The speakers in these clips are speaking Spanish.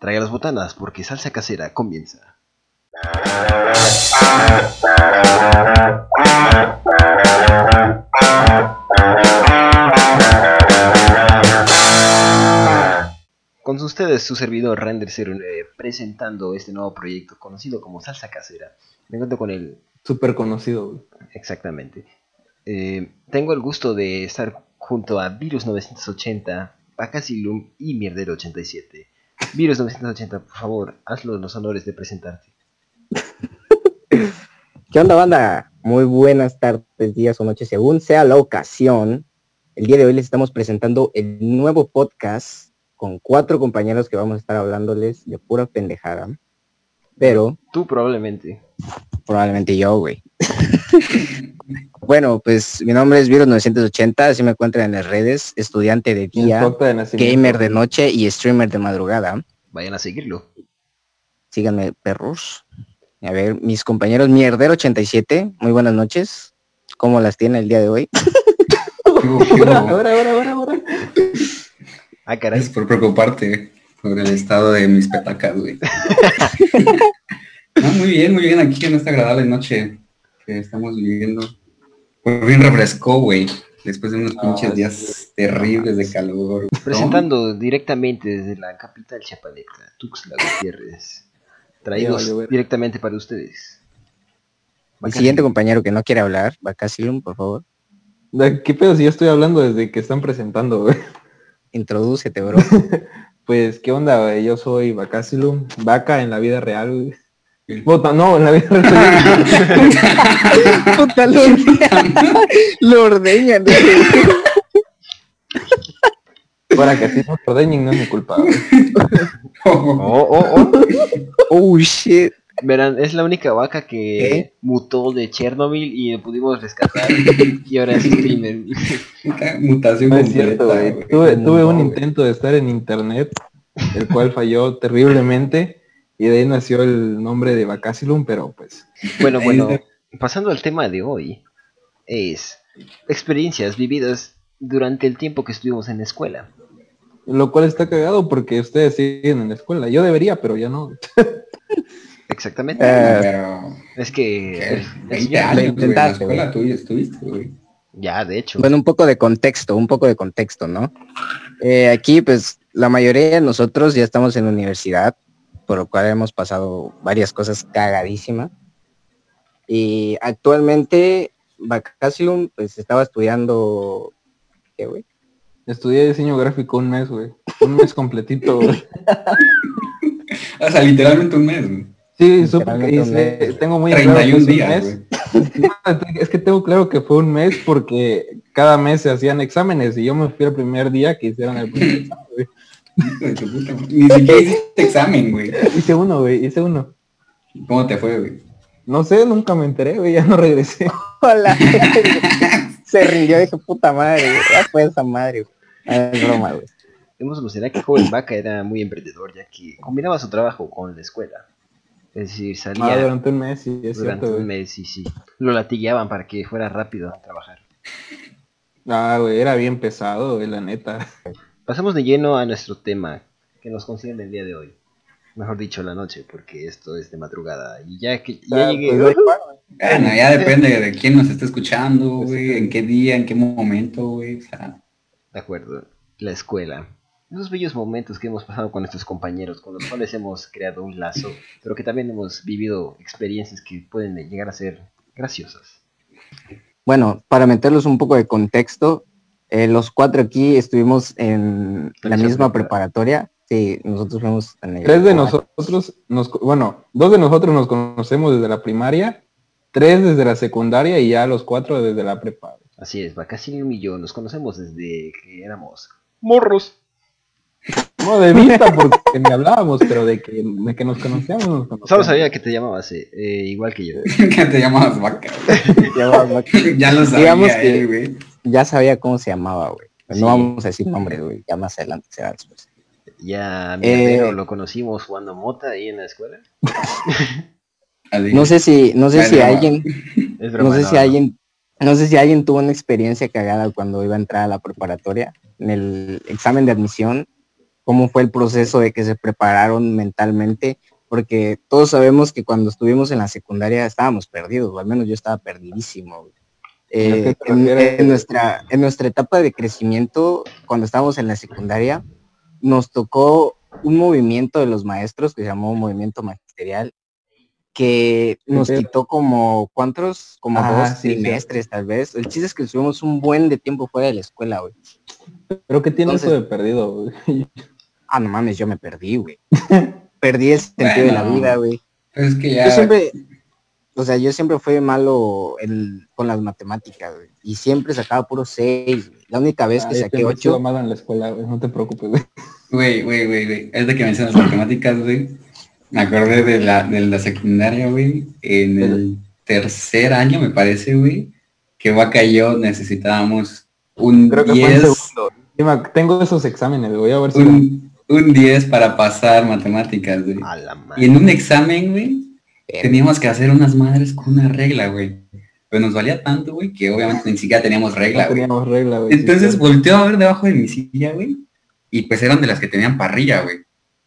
Traiga las botanas porque salsa casera comienza. Con ustedes, su servidor Render 09, presentando este nuevo proyecto conocido como Salsa Casera. Me encuentro con el... Súper conocido, güey. Exactamente. Eh, tengo el gusto de estar junto a Virus 980, Bacacilum y Mierdero 87. Virus 980, por favor, hazlo los honores de presentarte. ¿Qué onda, banda? Muy buenas tardes, días o noches, según sea la ocasión. El día de hoy les estamos presentando el nuevo podcast con cuatro compañeros que vamos a estar hablándoles de pura pendejada. Pero Tú probablemente. probablemente yo, güey. bueno, pues mi nombre es Virus980, así me encuentran en las redes, estudiante de día, de gamer de noche y streamer de madrugada. Vayan a seguirlo. Síganme, perros. A ver, mis compañeros Mierdero87, muy buenas noches. ¿Cómo las tiene el día de hoy? Ahora, ahora, ahora, ahora. Ah, caray. Por preocuparte por el estado de mis petacas, güey. No, muy bien, muy bien aquí en esta agradable noche que estamos viviendo. Por fin refrescó, güey. Después de unos Ah, pinches sí. días terribles de calor. güey. Presentando directamente desde la capital chiapaneca, Tuxtla Gutiérrez. Traídos directamente para ustedes. El siguiente compañero que no quiere hablar, Bacasilum, por favor, ¿Qué pedo si yo estoy hablando desde que están presentando, güey? introdúcete, bro. Pues, ¿qué onda, güey? Yo soy Bacacilum, vaca en la vida real, güey. Bota, no, en la vida real. Puta, lo ordeñan. Lo ordeñan. Para que así no te ordeñen, no es mi culpa, güey. Oh, oh, oh. Oh, shit. Verán, es la única vaca que ¿Eh? mutó de Chernobyl y le pudimos rescatar. y ahora es streamer. Mutación No es cierto, güey. Tuve, tuve un güey. intento de estar en internet, el cual falló terriblemente, y de ahí nació el nombre de Bacacilum, pero pues... Bueno, bueno, pasando al tema de hoy, es experiencias vividas durante el tiempo que estuvimos en la escuela. Lo cual está cagado porque ustedes siguen en la escuela. Yo debería, pero ya no. Exactamente. Eh, Pero... es que ¿qué? el- el 20 señor- años, güey. En la intentaste, escuela tú ya estuviste, güey. ya, de hecho. Bueno, un poco de contexto, un poco de contexto, ¿no? Eh, aquí, pues, la mayoría de nosotros ya estamos en la universidad, por lo cual hemos pasado varias cosas cagadísimas. Y actualmente, Bacasilum, pues, estaba estudiando... ¿Qué, güey? Estudié diseño gráfico un mes, güey. Un mes completito, güey. O sea, literalmente un mes, güey. Sí, supe que hice- tengo muy claro que 31 es un días, mes. Es que tengo claro que fue un mes porque cada mes se hacían exámenes y yo me fui el primer día que hicieron el primer examen, güey. Ni siquiera hiciste examen, güey. Hice uno, güey, hice uno. ¿Cómo te fue, güey? No sé, nunca me enteré, güey, ya no regresé. Hola. Se rindió, dije, puta madre, güey. Ya fue esa madre, güey. Es broma, güey. Hemos mencionado que Joven Vaca era muy emprendedor, ya que combinaba su trabajo con la escuela. Es decir, Ah, salía durante un mes, sí, es durante cierto, un mes y sí. Lo latigueaban para que fuera rápido a trabajar. Ah, güey, era bien pesado, güey, la neta. Pasamos de lleno a nuestro tema que nos concierne el día de hoy. Mejor dicho, la noche, porque esto es de madrugada. Y ya que ya Ah, llegué. pues. Bueno, ya depende de quién nos está escuchando, güey, en qué día, en qué momento, güey. O sea, De acuerdo, la escuela. Esos bellos momentos que hemos pasado con nuestros compañeros, con los cuales hemos creado un lazo, pero que también hemos vivido experiencias que pueden llegar a ser graciosas. Bueno, para meterlos un poco de contexto, eh, los cuatro aquí estuvimos en La misma misma prepa. preparatoria. Sí, nosotros fuimos en el Tres de nosotros, nos, bueno, dos de nosotros nos conocemos desde la primaria, tres desde la secundaria y ya los cuatro desde la prepa. Así es, Bacasilum y yo nos conocemos desde que éramos morros. No de vista porque ni hablábamos, pero de que, de que nos conocíamos, nos conocíamos. Solo sabía que te llamabas eh, eh, igual que yo. que te llamabas vaca, güey. Ya lo sabía Digamos que- güey. Ya sabía cómo se llamaba, güey. No Sí. vamos a decir nombres, güey. Ya más adelante será después. Ya mi Eh, lo conocimos jugando mota ahí en la escuela. Así. No sé si, no sé si alguien, no sé no, si no. alguien, no sé si alguien tuvo una experiencia cagada cuando iba a entrar a la preparatoria. En el examen de admisión, cómo fue el proceso de que se prepararon mentalmente, porque todos sabemos que cuando estuvimos en la secundaria estábamos perdidos, o al menos yo estaba perdidísimo. Eh, en, nuestra, en nuestra etapa de crecimiento, cuando estábamos en la secundaria, nos tocó un movimiento de los maestros que se llamó movimiento magisterial, que nos quitó como, ¿cuántos? Como dos sí, sí. trimestres tal vez. El chiste es que estuvimos un buen de tiempo fuera de la escuela, güey. Pero ¿qué tiene Entonces- eso de perdido? güey? Ah, no mames, yo me perdí, güey. Perdí el sentido de la Bueno. vida, güey. Es que ya... Yo siempre, o sea, yo siempre fui malo en- con las matemáticas, güey. Y siempre sacaba puro 6, güey. La única vez que saqué siempre he sido 8, malo en la escuela, güey, no te preocupes, güey. Güey, güey, güey, güey. Es de que mencionas matemáticas, güey. Me acordé de la, de la secundaria, güey. En el tercer año, me parece, güey, que Vaca y yo necesitábamos un Creo que fue en 10, segundo. Sí, me- Tengo esos exámenes, voy a ver si... un, un 10 para pasar matemáticas, güey. A la Y en un examen, güey, eh, teníamos que hacer unas madres con una regla, güey. Pero nos valía tanto, güey, que obviamente ni siquiera teníamos regla, no teníamos regla, güey. Entonces sí. volteó a ver debajo de mi silla, güey. Y pues eran de las que tenían parrilla, güey.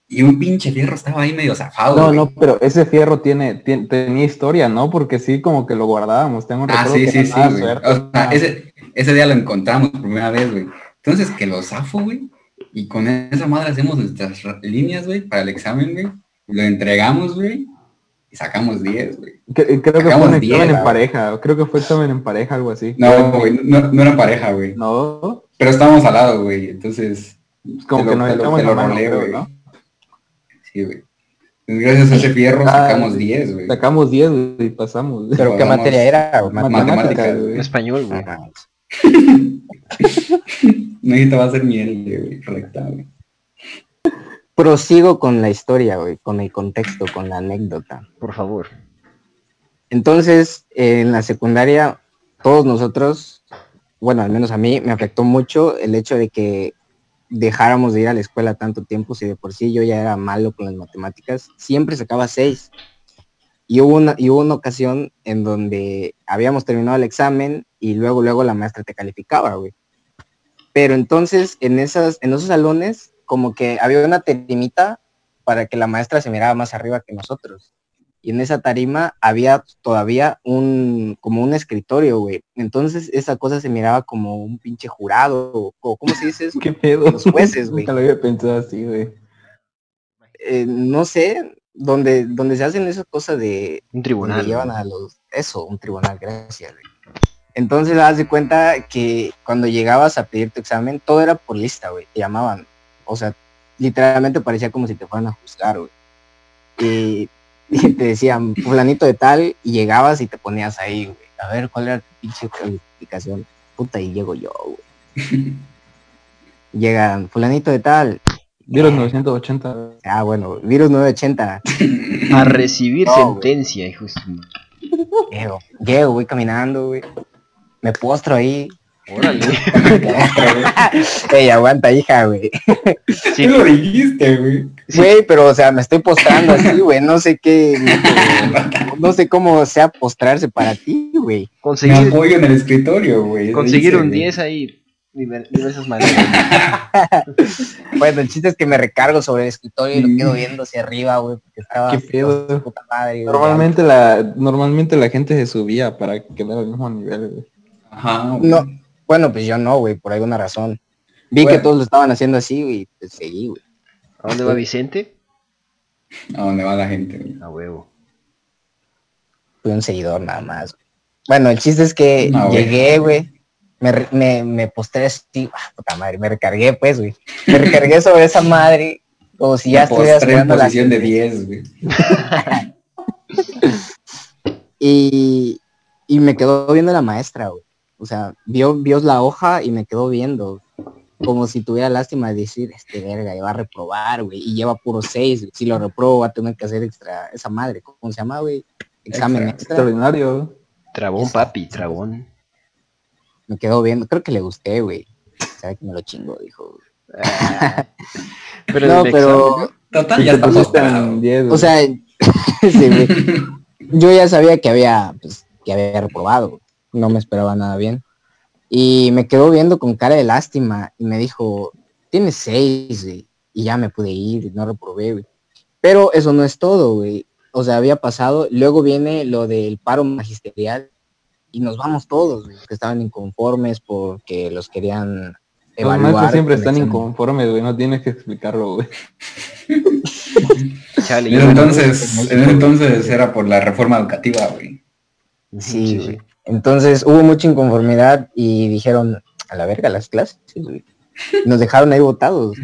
Y un pinche fierro estaba ahí medio zafado. No, güey. no, pero ese fierro tiene, tiene- tenía historia, ¿no? Porque sí, como que lo guardábamos. Tengo un Ah, sí, que sí, sí, güey. O sea, ese, ese día lo encontramos por primera vez, güey. Entonces que lo zafo, güey. Y con esa madre hacemos nuestras ra- líneas, güey, para el examen, güey. Lo entregamos, güey. Y sacamos 10, güey. Que- Creo que fue Sacamos un 10, examen en pareja. Creo que fue examen en pareja, algo así. No, güey, no, no era pareja, güey. No, Pero estábamos al lado, güey. Entonces, es como que lo- nos te lo- mano, rolé, creo, güey. ¿no? sí, güey. Pues Gracias a ese fierro Ah, sacamos 10, güey. Sacamos 10 güey, y pasamos. ¿Pero qué materia era? güey? Matemáticas, güey. Español, güey. Ajá. No, ahorita va a ser miel, güey, recta, güey. Prosigo con la historia, güey, con el contexto, con la anécdota. Por favor. Entonces, en la secundaria, todos nosotros, bueno, al menos a mí, me afectó mucho el hecho de que dejáramos de ir a la escuela tanto tiempo, si de por sí yo ya era malo con las matemáticas, siempre sacaba seis. Y hubo una, y hubo una ocasión en donde habíamos terminado el examen y luego, luego la maestra te calificaba, güey. Pero entonces, en, esas, en esos salones, como que había una terimita para que la maestra se mirara más arriba que nosotros y en esa tarima había todavía un, como un escritorio, güey. Entonces esa cosa se miraba como un pinche jurado, o o ¿cómo se dice eso? ¿Qué pedo? Los jueces, güey. Nunca lo había pensado así, güey. Eh, no sé, donde, donde se hacen esas cosas de, Un tribunal. llevan a los, eso, un tribunal, gracias, güey. Entonces haz de cuenta que cuando llegabas a pedir tu examen, todo era por lista, güey, te llamaban. O sea, literalmente parecía como si te fueran a juzgar, güey. Y, y te decían, fulanito de tal, y llegabas y te ponías ahí, güey. A ver, ¿cuál era tu pinche calificación? Puta, y llego yo, güey. Llegan, fulanito de tal. Virus 980. güey. Ah, bueno, virus 980. A recibir No, sentencia, hijo de su- Llego, llego, voy caminando, güey. Me postro ahí. Órale. Ey, aguanta, hija, güey. Sí lo dijiste, güey. Güey, pero, o sea, me estoy postrando así, güey. No sé qué. No sé cómo sea postrarse para ti, güey. Me Conseguir, apoyo en el escritorio, güey. conseguir dice, un güey. 10 ahí. Diver- Diversas maneras. Bueno, el chiste es que me recargo sobre el escritorio y lo quedo viendo hacia arriba, güey. Porque estaba. Qué pedo. Puta madre, güey. Normalmente la, normalmente la gente se subía para quedar al mismo nivel, güey. Ajá, güey. No, bueno, pues yo no, güey, por alguna razón. Vi Bueno. que todos lo estaban haciendo así, güey, y pues seguí, güey. ¿A dónde va Vicente? A dónde va la gente, güey. A huevo. Fui un seguidor nada más. güey. Bueno, el chiste es que No, llegué, güey. Me, me, me postré así, ah, puta madre, me recargué, pues, güey. Me recargué sobre esa madre, como si ya estuviera esperando la posición de sentencia. 10, güey. Y, y me quedó viendo la maestra, güey. O sea, vio, vio la hoja y me quedó viendo. Como si tuviera lástima de decir, este verga, iba a reprobar, güey. Y lleva puro seis. güey. Si lo reprobo, va a tener que hacer extra, esa madre. ¿Cómo se llama, güey? Examen Extra. extra. Extraordinario. Trabón, papi, trabón. Me quedó viendo. Creo que le gusté, güey. Sabe que me lo chingo, dijo. Pero No, pero, Total, ya te está pusiste postrado. en 10, o sea, sí, yo ya sabía que había, pues, que había reprobado. No me esperaba nada bien. Y me quedó viendo con cara de lástima y me dijo, tienes seis, güey. y ya me pude ir, no reprobé, güey. Pero eso no es todo, güey. O sea, había pasado, luego viene lo del paro magisterial y nos vamos todos, güey, que estaban inconformes porque los querían Los evaluar. maestros siempre están examen. inconformes, güey, no tienes que explicarlo, güey. Chale, En entonces, en ese entonces era por la reforma educativa, güey. Sí, güey. Entonces hubo mucha inconformidad y dijeron, a la verga las clases, güey. Nos dejaron ahí votados.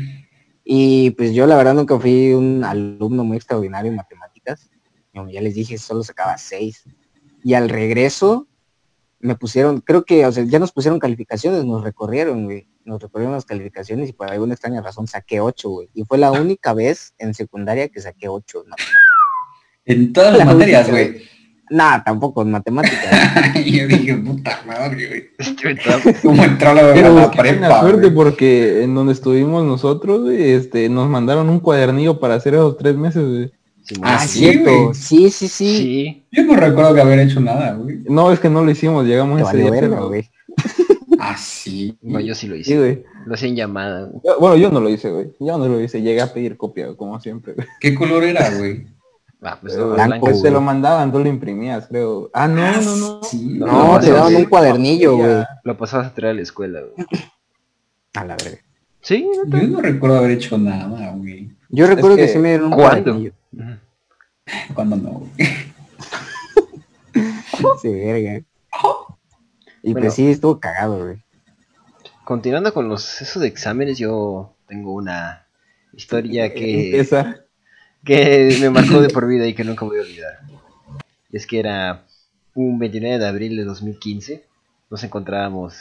Y pues yo la verdad nunca fui un alumno muy extraordinario en matemáticas. Como ya les dije, solo sacaba seis. Y al regreso me pusieron, creo que, o sea, ya nos pusieron calificaciones, nos recorrieron, güey. Nos recorrieron las calificaciones y por alguna extraña razón saqué ocho, güey. Y fue la única vez en secundaria que saqué ocho. No, En todas las La materias, güey. Nah, tampoco en matemáticas. Yo dije, puta madre, güey. ¿Cómo entró la, Pero a la qué buena prepa, suerte güey? porque en donde estuvimos nosotros, güey, este, nos mandaron un cuadernillo para hacer esos tres meses, güey. Simón, Ah, sí. sí, Cierto. Sí, sí, sí. Sí. Yo no recuerdo que haber hecho nada, güey. No, es que no lo hicimos, llegamos Te ese día. verga, pero- güey. Ah, sí. No, yo sí lo Sí, hice. güey. Lo hacía en llamada. güey. Yo- Bueno, yo no lo hice, güey. Yo no lo hice. Llegué a pedir copia, como siempre, güey. ¿Qué color era, güey? Ah, pues Pero, no, blanco. Pues te lo mandaban, tú lo imprimías, creo. Ah, no, no, no. Sí, No, No, no, te no, daban sí. un cuadernillo, güey. Lo pasabas a traer a la escuela, güey. A la verga. Sí, neta. Yo no recuerdo haber hecho nada, güey. Yo recuerdo que, que- sí me dieron un ¿Cuándo? ¿Cuándo no? Sí, verga. Y Bueno. pues sí, estuvo cagado, güey. Continuando con los esos de exámenes, yo tengo una historia que, Empieza. que me marcó de por vida y que nunca voy a olvidar. Y es que era un 29 de abril de 2015. Nos encontrábamos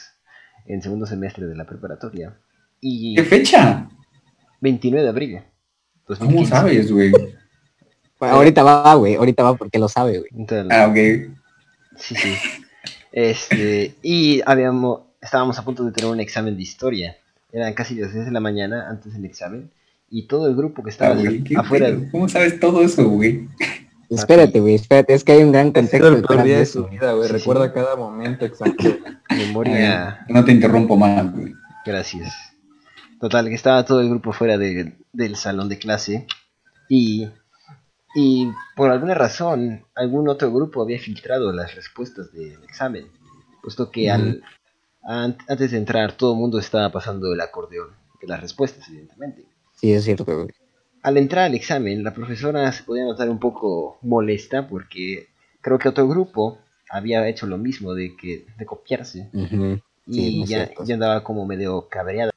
en segundo semestre de la preparatoria. Y ¿Qué fecha? 29 de abril. ¿Cómo 2015. sabes, güey? Bueno, ahorita va, güey. Ahorita va porque lo sabe, güey. Ah, ok. Sí, sí. Este, y habíamos, estábamos a punto de tener un examen de historia. Eran casi las 10 de la mañana antes del examen. Y todo el grupo que Ah, estaba güey, ¿qué afuera. ¿Cómo sabes todo eso, güey? Espérate, güey. Espérate. Es que hay un gran contexto es el peor día de su vida, güey. Sí, sí. Recuerda cada momento exacto. Memoria. No te interrumpo más, güey. Gracias. Total, que estaba todo el grupo fuera de- del salón de clase. Y, y por alguna razón, algún otro grupo había filtrado las respuestas del examen. Puesto que al, an- antes de entrar, todo el mundo estaba pasando el acordeón de las respuestas, evidentemente. Sí, es cierto. Al entrar al examen, la profesora se podía notar un poco molesta porque creo que otro grupo había hecho lo mismo de que de copiarse y ya, ya andaba como medio cabreada,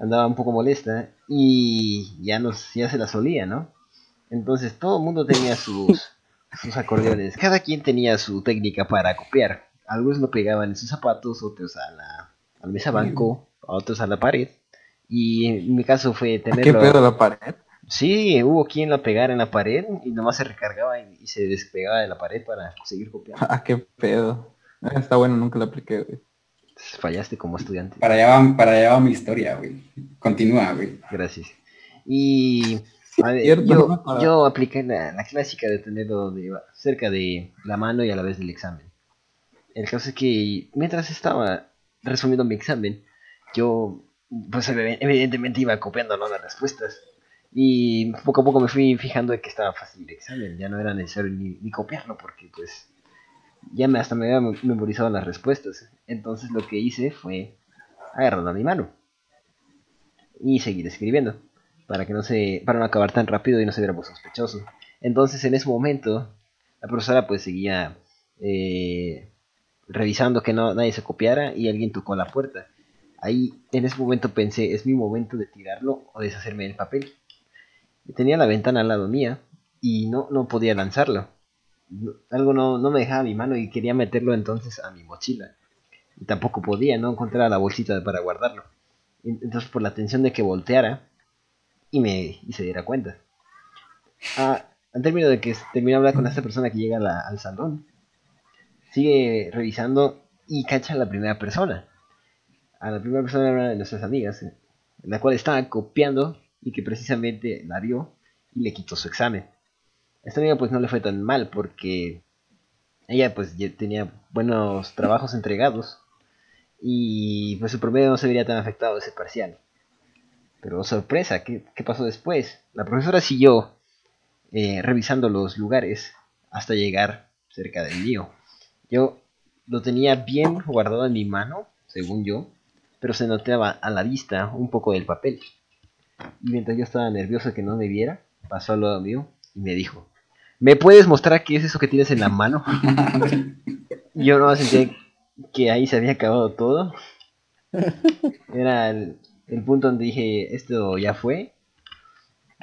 andaba un poco molesta y ya nos ya se la solía, ¿no? Entonces todo el mundo tenía sus sus acordeones, cada quien tenía su técnica para copiar. Algunos lo pegaban en sus zapatos, otros a la al mesa banco, a otros a la pared. Y en mi caso fue ¿Qué tenerlo. pedo la pared? Sí, hubo quien la pegara en la pared y nomás se recargaba y, y se despegaba de la pared para seguir copiando. Ah, qué pedo. Ah, Está bueno, nunca la apliqué, güey. Fallaste como estudiante. Para allá va, para allá va mi historia, güey. Continúa, güey. Gracias. Y a ver, Cierto, yo, ¿no? Para- yo apliqué la, la clásica de tenerlo de, cerca de la mano y a la vez del examen. El caso es que mientras estaba resumiendo mi examen, yo pues evi- evidentemente iba copiando ¿no? las respuestas. Y poco a poco me fui fijando de que estaba fácil el examen, ya no era necesario ni, ni copiarlo porque pues ya me, hasta me había memorizado las respuestas. Entonces lo que hice fue agarrarlo a mi mano y seguir escribiendo para que no se para no acabar tan rápido y no se viera muy sospechoso. Entonces en ese momento la profesora pues seguía eh, revisando que no nadie se copiara y alguien tocó la puerta. Ahí en ese momento pensé es mi momento de tirarlo o deshacerme del papel. Tenía la ventana al lado mía y no no podía lanzarlo. Algo no, no me dejaba mi mano y quería meterlo entonces a mi mochila. Y tampoco podía, no encontraba la bolsita para guardarlo. En- Entonces por la tensión de que volteara y me y se diera cuenta. Ah, al término de que termino de hablar con esta persona que llega la- al salón, sigue revisando y cacha a la primera persona. A la primera persona una de nuestras amigas, eh, la cual estaba copiando y que precisamente la vio y le quitó su examen. Esta amiga pues no le fue tan mal porque ella pues ya tenía buenos trabajos entregados y pues su promedio no se vería tan afectado ese parcial. Pero sorpresa, ¿qué, qué pasó después? La profesora siguió eh, revisando los lugares hasta llegar cerca del mío. Yo lo tenía bien guardado en mi mano, según yo, pero se notaba a la vista un poco del papel. Y mientras yo estaba nervioso que no me viera, pasó al lado mío y me dijo, ¿me puedes mostrar qué es eso que tienes en la mano? Yo no sentía que ahí se había acabado todo. Era el, el punto donde dije, esto ya fue.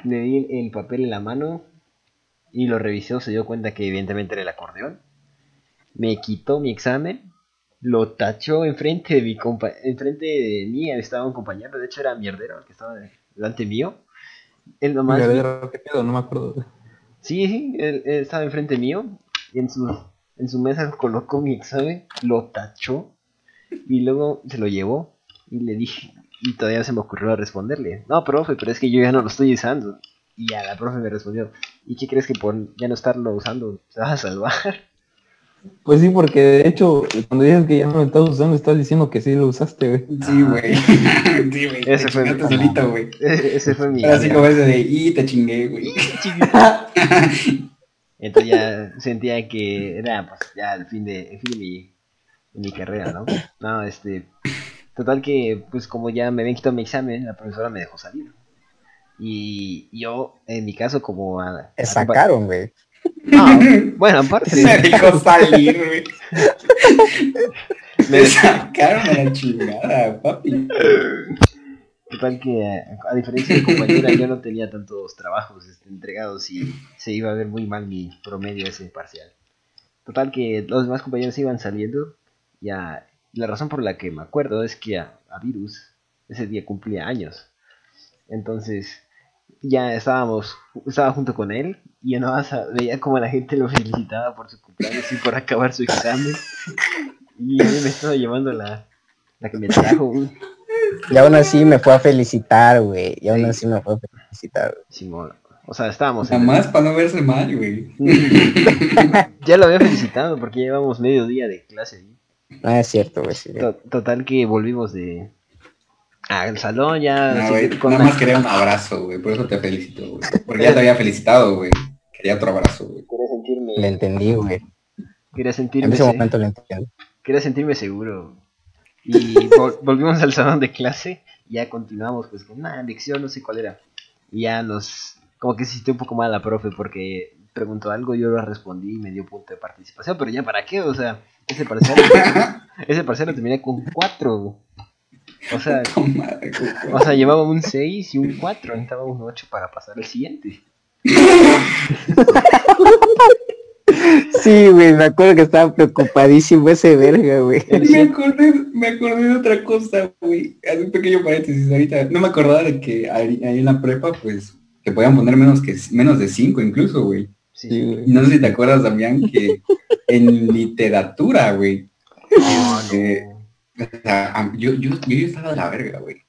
Le di el papel en la mano y lo revisó, se dio cuenta que evidentemente era el acordeón. Me quitó mi examen, lo tachó enfrente de mi compa enfrente de mí, estaba un compañero, de hecho era mierdero el que estaba delante mío. Él nomás Mierdero, ¿qué pedo? No me acuerdo. Sí, él, estaba enfrente mío y en su, en su mesa colocó mi examen, lo tachó y luego se lo llevó y le dije, y todavía se me ocurrió responderle, no, profe, pero es que yo ya no lo estoy usando. Y ya la profe me respondió, ¿y qué crees que por ya no estarlo usando te vas a salvar? Pues sí, porque de hecho, cuando dices que ya no lo estás usando, estás diciendo que sí lo usaste, güey. Sí, güey. sí, güey. Ese Te fue mi- solito, güey. Ese fue mi... Así como ese de, y te chingué, güey. Entonces ya sentía que era pues ya el fin de, el fin de mi, de mi carrera, ¿no? No, este, total que pues como ya me habían quitado mi examen, la profesora me dejó salir. Y yo, en mi caso, como a- sacaron, güey. No, bueno, aparte de- dejó salir, güey. me- Me sacaron a la chingada, papi. total que a, diferencia de compañera, yo no tenía tantos trabajos este, entregados y se iba a ver muy mal mi promedio ese parcial. Total que los demás compañeros iban saliendo y a- y la razón por la que me acuerdo es que a, a Virus ese día cumplía años. Entonces ya estábamos, estaba junto con él y yo más veía como la gente lo felicitaba por su cumpleaños y por acabar su examen. Y mí me estaba llevando la, la que me trajo. güey. Y aún así me fue a felicitar, güey. Y aún Sí. así me fue a felicitar. güey. Simón. O sea, estábamos Nada en más para no verse mal, güey. ya lo había felicitado porque llevamos medio día de clase ahí. Ah, es cierto, güey. sí. To- Total que volvimos de al salón ya No, güey, nada una- más quería un abrazo, güey. Por eso te felicito, güey. Porque ya te había felicitado, güey. Quería otro abrazo, güey. quería sentirme Le entendí, güey. quería En sentirme ese se- momento lo entendí. quería sentirme seguro. Y vol- volvimos al salón de clase y ya continuamos pues con una lección, no sé cuál era. Y ya nos como que se sintió un poco mal la profe porque preguntó algo, yo lo respondí y me dio punto de participación, pero ya para qué, o sea, ese parcial ese parcial lo terminé con cuatro. O sea. O sea, llevaba un 6 y un 4, necesitaba un 8 para pasar al siguiente. Sí, güey, me acuerdo que estaba preocupadísimo ese verga, güey. Me acordé, me acordé de otra cosa, güey. Haz un pequeño paréntesis ahorita. No me acordaba de que ahí ahí en la prepa, pues, te podían poner menos que menos de 5 incluso, güey. Sí, güey. No sé si te acuerdas, Damián, que en literatura, güey. No, este, no. O sea, yo, yo, yo, estaba de la verga, güey.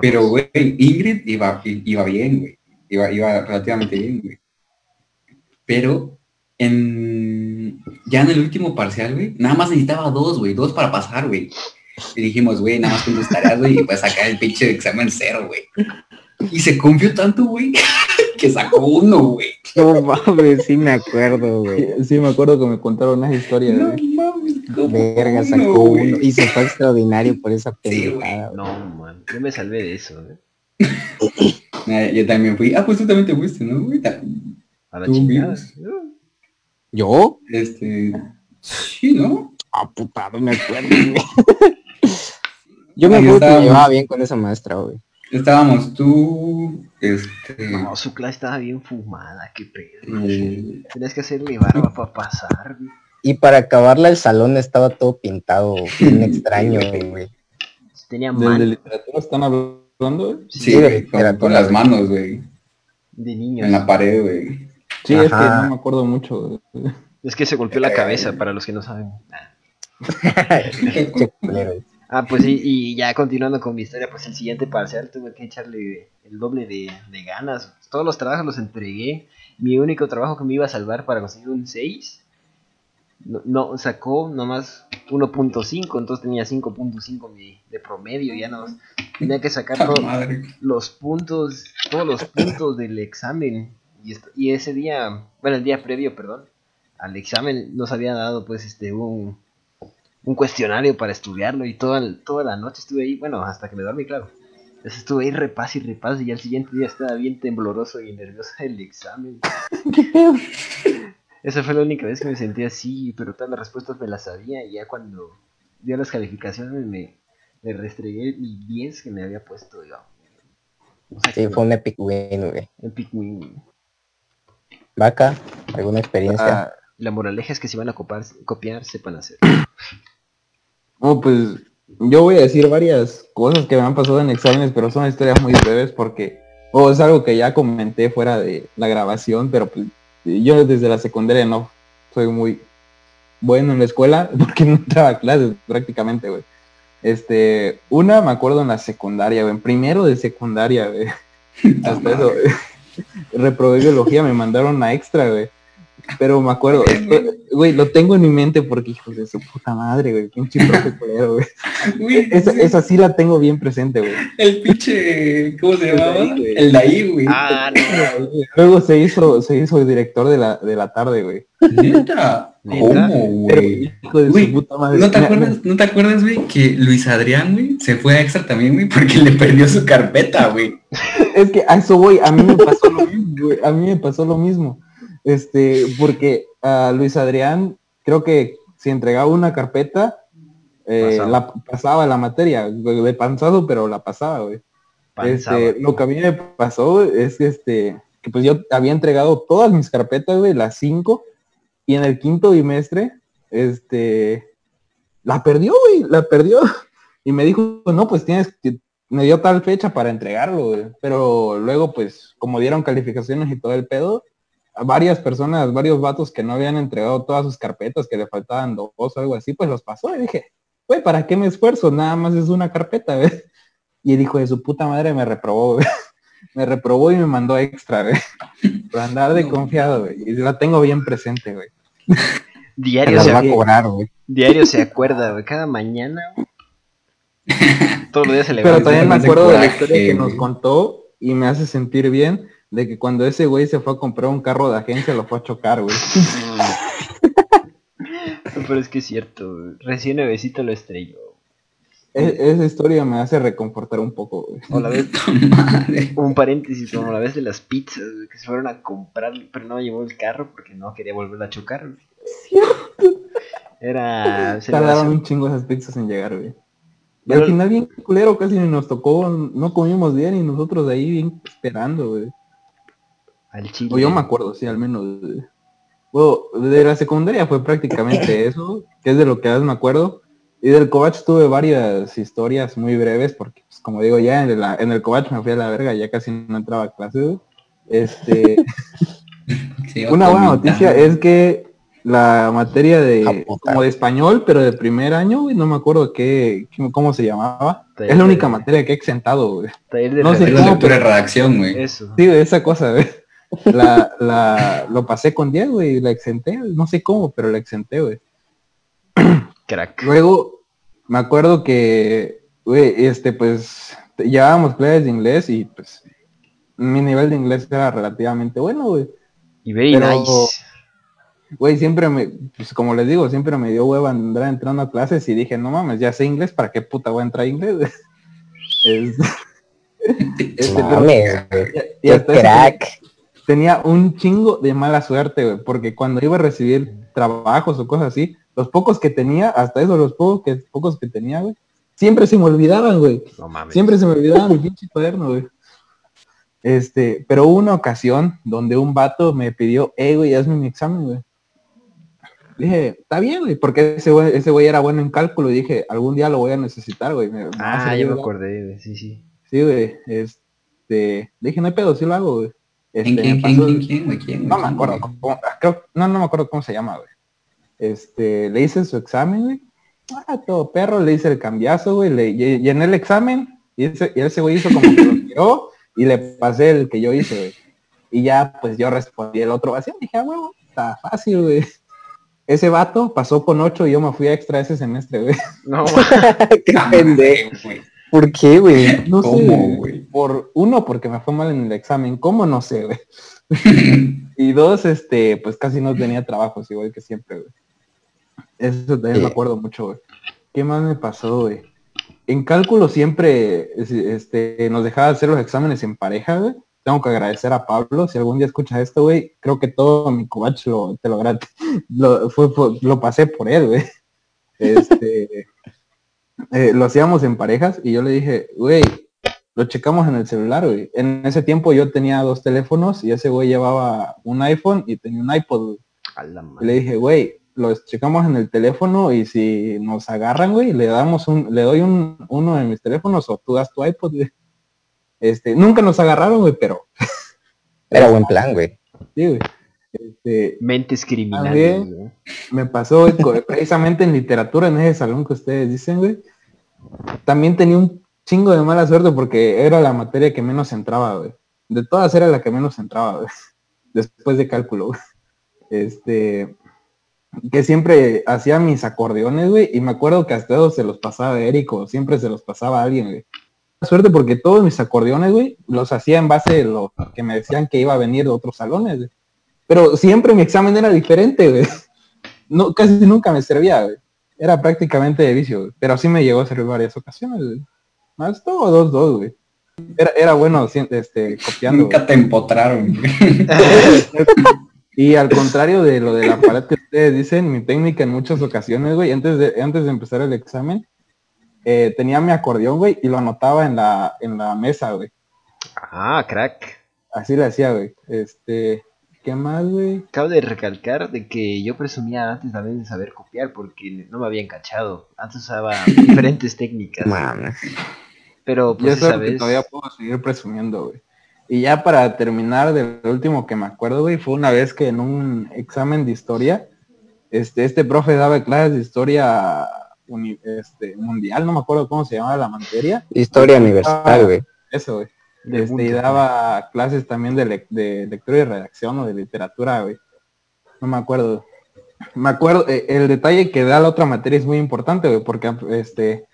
Pero, güey, Ingrid iba, iba bien, güey. Iba, iba relativamente bien, güey. Pero en ya en el último parcial, güey, nada más necesitaba dos, güey, dos para pasar, güey. Y dijimos, güey, nada más con tus tareas, güey, y pues sacar el pinche examen cero, güey. Y se confió tanto, güey, que sacó uno, güey. No mames, sí me acuerdo, güey. Sí, sí, me acuerdo que me contaron esa historia, No güey. mames, ¿cómo Verga, uno, sacó güey? uno. Y se fue extraordinario por esa Sí, güey. pendejada. güey. No, man. Yo me salvé de eso, ¿eh? Ah, yo también fui. Ah, pues tú también te fuiste, ¿no, güey? A la chingada. ¿Yo? Este, sí, ¿no? Ah, puta, no me acuerdo, güey. Yo me acuerdo que me llevaba bien con esa maestra, güey. Estábamos tú, este, No, su clase estaba bien fumada, qué pedo. eh, Tenías que hacerle barba para pasar. Y para acabarla el salón estaba todo pintado, bien extraño, güey. Tenía ¿De, de literatura están hablando, sí, Sí, con, las manos, güey, de niños. en la pared, güey. Sí, es que no me acuerdo mucho. Es que se golpeó la cabeza, para los que no saben. Ah, pues sí, y ya continuando con mi historia, pues el siguiente parcial tuve que echarle el doble de, de ganas. Todos los trabajos los entregué. Mi único trabajo que me iba a salvar para conseguir un 6 No, no, sacó nomás 1.5, entonces tenía 5.5 de, de promedio, ya no tenía que sacar ¡Ta todo- madre! los puntos, todos los puntos del examen. Y, y ese día, bueno, el día previo, perdón, al examen nos había dado pues este un, un cuestionario para estudiarlo y toda, el- toda la noche estuve ahí, bueno, hasta que me dormí, claro. Entonces estuve ahí repas y repas y al siguiente día estaba bien tembloroso y nervioso el examen. Esa fue la única vez que me sentí así, pero todas las respuestas me las sabía y ya cuando dio las calificaciones me, me restregué mi 10 que me había puesto, digamos. O sea, Sí, fue un epic win, güey. Epic Win. Vaca, ¿alguna experiencia? Ah, La moraleja es que si van a copiar, copiar sepan hacer. No, pues yo voy a decir varias cosas que me han pasado en exámenes, pero son historias muy breves porque o es algo que ya comenté fuera de la grabación, pero pues yo desde la secundaria no soy muy bueno en la escuela porque no entraba a clases prácticamente, güey. Este, una me acuerdo en la secundaria, güey, en primero de secundaria, güey. ¡Ta Hasta eso, reprobé biología, me mandaron a extra, güey. Pero me acuerdo, Bien, esto- güey, lo tengo en mi mente porque hijos de su puta madre, güey, pinche profe culero, güey. Güey, Esa, esa sí la tengo bien presente, güey. El pinche... ¿Cómo se El llamaba? Güey. El Daí, güey. Ah, Luego se hizo, se hizo director de la, de la tarde, güey. ¿Cómo, Pero, güey? hijo de Güey, su puta madre. ¿No te acuerdas, ¿no te acuerdas, güey, que Luis Adrián, güey, se fue a extra también, güey, porque le perdió su carpeta, güey? Es que a eso voy, a mí me pasó lo mismo, güey, a mí me pasó lo mismo. Este, porque a Luis Adrián, creo que si entregaba una carpeta, eh, Pasaba. la pasaba la materia, de panzado, pero la pasaba, güey. Este, lo que a mí me pasó es que este, que pues yo había entregado todas mis carpetas, güey, las cinco, y en el quinto bimestre, este, la perdió, güey, la perdió. Y me dijo, no, pues tienes que, me dio tal fecha para entregarlo, güey. Pero luego, pues, como dieron calificaciones y todo el pedo, varias personas, varios vatos que no habían entregado todas sus carpetas, que le faltaban dos o algo así, pues los pasó. Y dije, güey, ¿para qué me esfuerzo? Nada más es una carpeta, güey. Y el hijo de su puta madre me reprobó, güey. Me reprobó y me mandó extra, güey. Por andar de No. confiado, güey. Y la tengo bien presente, güey. Diario se, va a cobrar, güey. diario se acuerda, güey. Cada mañana. güey. Todos los días se Pero levanta. también me acuerdo de la historia que nos contó y me hace sentir bien de que cuando ese güey se fue a comprar un carro de agencia lo fue a chocar, güey. Pero es que es cierto, güey. Recién nuevecito lo estrelló. Esa historia me hace reconfortar un poco, güey. O la vez, un paréntesis, como la vez de las pizzas, güey, que se fueron a comprar, pero no llevó el carro porque no quería volver a chocar. güey. Era Tardaron un chingo esas pizzas en llegar, güey. Y Pero- al final bien culero, casi ni nos tocó, no comimos bien y nosotros ahí bien esperando, güey. Al chile. O yo me acuerdo, sí, al menos. Bueno, de la secundaria fue prácticamente eso, que es de lo que más me acuerdo. Y del Covach tuve varias historias muy breves, porque, pues, como digo, ya en, la- en el Covach me fui a la verga, ya casi no entraba a clases. güey. Este, Sí, una buena noticia es que la materia Ah, de puta. como de español, pero de primer año, güey, no me acuerdo qué, qué- cómo se llamaba. Taller Es la de- única materia que he exentado, güey. Taller de no sé la lectura y redacción, güey. Eso. Sí, de esa cosa, güey. La, la, lo pasé con 10, güey, y la exenté, no sé cómo, pero la exenté, güey. Crack. Luego, me acuerdo que, güey, este, pues, llevábamos clases de inglés y, pues, mi nivel de inglés era relativamente bueno, güey. Y very Pero- nice. Güey, siempre me, pues, como les digo, siempre me dio hueva andar entrando a clases y dije, no mames, ya sé inglés, ¿para qué puta voy a entrar a inglés? Es- este, pero- Mames, y Qué hasta crack. Tenía un chingo de mala suerte, güey, porque cuando iba a recibir trabajos o cosas así, los pocos que tenía, hasta eso, los pocos que, pocos que tenía, güey, siempre se me olvidaban, güey. No mames. Siempre se me olvidaba mi pinche cuaderno, güey. Este, pero hubo una ocasión donde un vato me pidió, eh, güey, hazme mi examen, güey. Dije, está bien, güey, porque ese güey, ese güey era bueno en cálculo y dije, algún día lo voy a necesitar, güey. me- Ah, ya me acordé, güey. Sí, sí. Sí, güey, este, dije, no hay pedo, sí lo hago, güey. Este, ¿Quién, quién, me quién, pasó- quién, quién, güey? ¿Quién, no me ¿Quién, acuerdo, cómo- creo- no, no me acuerdo cómo se llama, güey. Este, le hice su examen, güey. Ah, todo perro, le hice el cambiazo, güey. Le lle- llené el examen y ese, y ese güey hizo como que lo tiró y le pasé el que yo hice, güey. Y ya, pues yo respondí el otro así. Dije, ah, huevo, está fácil, güey. Ese vato pasó con 8 y yo me fui a extra ese semestre, güey. No, Qué pendejo. güey. ¿Por qué, güey? No ¿Cómo, güey? por uno, porque me fue mal en el examen. ¿Cómo? No sé, güey. Y dos, este, pues casi no tenía trabajos, igual que siempre, güey. Eso también me acuerdo mucho, güey. ¿Qué más me pasó, güey? En cálculo siempre es- este, nos dejaba hacer los exámenes en pareja, güey. Tengo que agradecer a Pablo. Si algún día escuchas esto, güey, creo que todo mi cubach lo, te lo, lo, fue, fue- lo pasé por él, güey. Este, eh, lo hacíamos en parejas y yo le dije, güey, lo checamos en el celular, güey. En ese tiempo yo tenía dos teléfonos y ese güey llevaba un iPhone y tenía un iPod, güey. a la Y le dije, güey, los checamos en el teléfono y si nos agarran, güey, le damos un, le doy un, uno de mis teléfonos o tú das tu iPod, güey. Este, nunca nos agarraron, güey, pero Era buen plan, güey. sí, güey. Este, Mentes criminales. También. me pasó precisamente en literatura, en ese salón que ustedes dicen, güey. También tenía un chingo de mala suerte porque era la materia que menos entraba, güey. De todas era la que menos entraba, güey. Después de cálculo, güey. Este, que siempre hacía mis acordeones, güey, y me acuerdo que hasta se los pasaba a Eric o siempre se los pasaba a alguien, güey. Suerte porque todos mis acordeones, güey, los hacía en base de lo que me decían que iba a venir de otros salones, güey. Pero siempre mi examen era diferente, güey. No, casi nunca me servía, güey. Era prácticamente de vicio, güey. Pero sí me llegó a servir varias ocasiones, güey. Más todo, dos, dos, güey. Era, era bueno este, copiando. güey. Nunca te empotraron. güey. Y al contrario de lo de la pared que ustedes dicen, mi técnica en muchas ocasiones, güey, antes de, antes de empezar el examen, eh, tenía mi acordeón, güey, y lo anotaba en la, en la mesa, güey. Ah, crack. Así le hacía, güey. Este, ¿qué más, güey? Cabe de recalcar de que yo presumía antes también de saber copiar porque no me habían cachado. Antes usaba diferentes técnicas. Mames. Pero Yo pues eso esa que todavía puedo seguir presumiendo, güey. Y ya para terminar, del último que me acuerdo, güey, fue una vez que en un examen de historia, este, este profe daba clases de historia uni- este, mundial, no me acuerdo cómo se llamaba la materia. Historia universal, güey. Eso, güey. De Este, punto. daba clases también de, lec- de lectura y redacción o de literatura, güey. No me acuerdo. Me acuerdo, eh, el detalle que da la otra materia es muy importante, güey, porque este,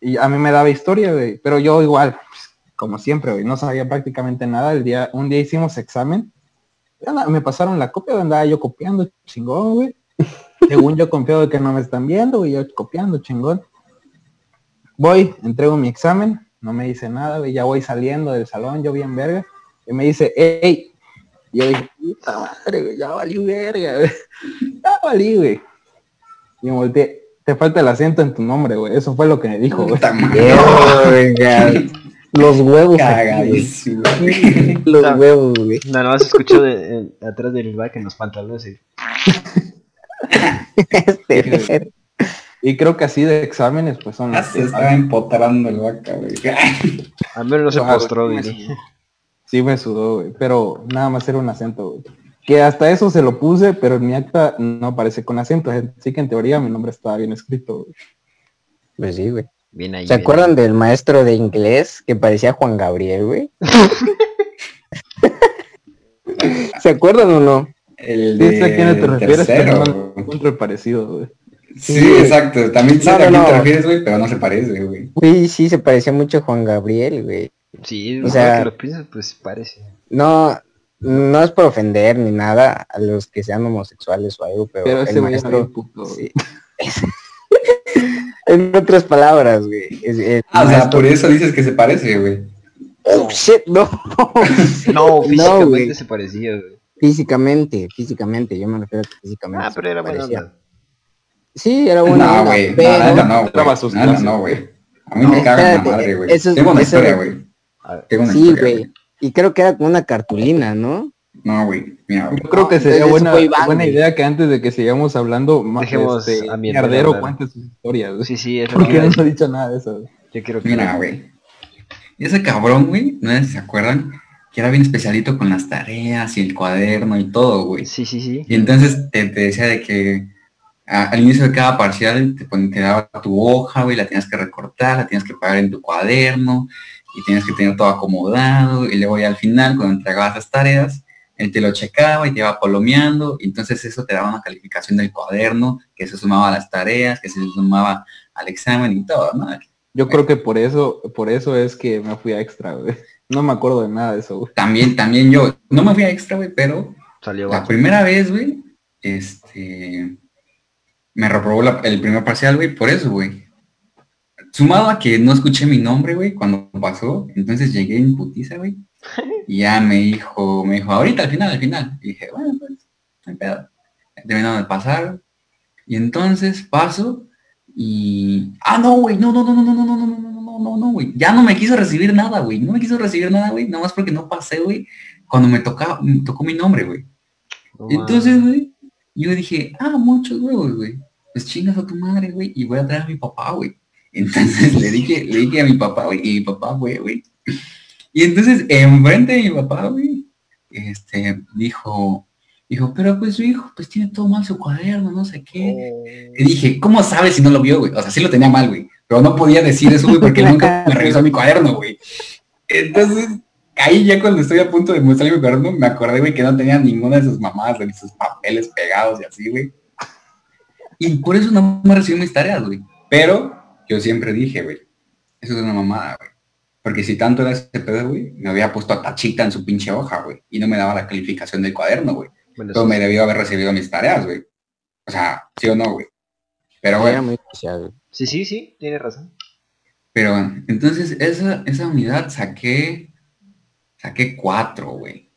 y a mí me daba historia, güey, pero yo igual, pues, como siempre, güey, no sabía prácticamente nada. El día, un día hicimos examen, me pasaron la copia, andaba yo copiando, chingón, güey. Según yo confiado de que no me están viendo, güey, yo copiando, chingón. Voy, entrego mi examen, no me dice nada, güey, ya voy saliendo del salón, yo bien verga, y me dice, hey, y yo dije, puta madre, güey, ya valí verga, güey. ya valí, güey. Y me volteé, te falta el acento en tu nombre, güey, eso fue lo que me dijo, güey. Los huevos. Cagadísimo. Los huevos, güey. Nada más escuchó de, en- atrás del back en los pantalones. y- Este. Y creo que así de exámenes, pues son las se estaba empotrando el vaca, güey. Al menos no se postró, sí sudó. Sí me sudó, güey, pero nada más era un acento, güey. Que hasta eso se lo puse, pero en mi acta no aparece con acento, así que en teoría mi nombre estaba bien escrito, güey. Pues sí, güey. Bien ahí. ¿Se bien acuerdan del maestro de inglés que parecía Juan Gabriel, güey? ¿Se acuerdan o no? El Sí, sé a quién te de refieres, pero tercero. no encuentro el parecido, güey. Sí, exacto. También sé No, a no, quién te no. refieres, güey, pero no se parece, güey. Sí, sí, se parecía mucho a Juan Gabriel, güey. Sí, O sea- que lo piensas, pues parece. No, no es por ofender ni nada a los que sean homosexuales o algo, pero, Pero el maestro... puto, sí. en otras palabras, güey. es- el Ah, o sea, maestro- por eso dices que se parece, güey. Oh, shit, no. No, físicamente güey. se parecía, güey. físicamente, físicamente, yo me refiero a que físicamente. Ah, pero era se buena. Sí, era buena no, güey. pero... No, neta no, güey. clases, no, güey. A mí me caga la espérate, madre, güey. eso es- Tengo una eso historia, es- güey. Una Sí, historia, güey. Y creo que era con una cartulina, ¿no? No, güey. Mira, güey. Yo creo que No, sería entonces buena, buena idea que antes de que sigamos hablando, Dejemos este, a mi ardero cuente sus historias. güey. Sí, sí, es lo Porque que no he dicho nada de eso. Yo quiero que. Mira, güey. Y ese cabrón, güey, no sé si se acuerdan, que era bien especialito con las tareas y el cuaderno y todo, güey. Sí, sí, sí. Y entonces te, te decía de que a- al inicio de cada parcial te, pon- te daba tu hoja, güey, la tienes que recortar, la tienes que pagar en tu cuaderno y tienes que tener todo acomodado y luego ya al final, cuando entregabas las tareas, él te lo checaba y te iba polomeando, y entonces eso te daba una calificación del cuaderno, que se sumaba a las tareas, que se sumaba al examen y todo, ¿no? Yo creo que por eso, por eso es que me fui a extra, güey. No me acuerdo de nada de eso, güey. También, también yo, no me fui a extra, güey, pero Salió la bajo. primera vez, güey, este, me reprobó la- el primer parcial, güey, por eso, güey. Sumado a que no escuché mi nombre, güey, cuando pasó, entonces llegué en putiza, güey, y ya me dijo, me dijo, ahorita, al final, al final. Y dije, bueno, pues, hay pedo. Terminaron de pasar, y entonces paso, y, ah, no, güey, no, no, no, no, no, no, no, no, no, no, no, no, no, güey, ya no me quiso recibir nada, güey, no me quiso recibir nada, güey, nada más porque no pasé, güey, cuando me tocaba, me tocó mi nombre, güey. No Entonces, mames. Güey, yo dije, ah, muchos huevos, güey. Pues chingas a tu madre, güey, y voy a traer a mi papá, güey. Entonces le dije, le dije a mi papá, güey, y mi papá fue, güey. Y entonces, enfrente de mi papá, güey, este, dijo, dijo, pero pues su hijo, pues tiene todo mal su cuaderno, no sé qué. Y dije, ¿cómo sabes si no lo vio, güey? O sea, sí lo tenía mal, güey. Pero no podía decir eso, güey, porque nunca me revisó mi cuaderno, güey. Entonces, ahí ya cuando estoy a punto de mostrar mi cuaderno, me acordé, güey, que no tenía ninguna de sus mamás, de sus papeles pegados y así, güey. Y por eso no me recibió mis tareas, güey. Pero yo siempre dije, güey, eso es una mamada, güey. Porque si tanto era ese pedo, güey, me había puesto a tachita en su pinche hoja, güey. Y no me daba la calificación del cuaderno, güey. Bueno, eso me debió haber recibido mis tareas, güey. O sea, sí o no, güey. Pero bueno, sí, sí, sí, tiene razón. pero bueno. Entonces, esa, esa unidad saqué, saqué cuatro, güey.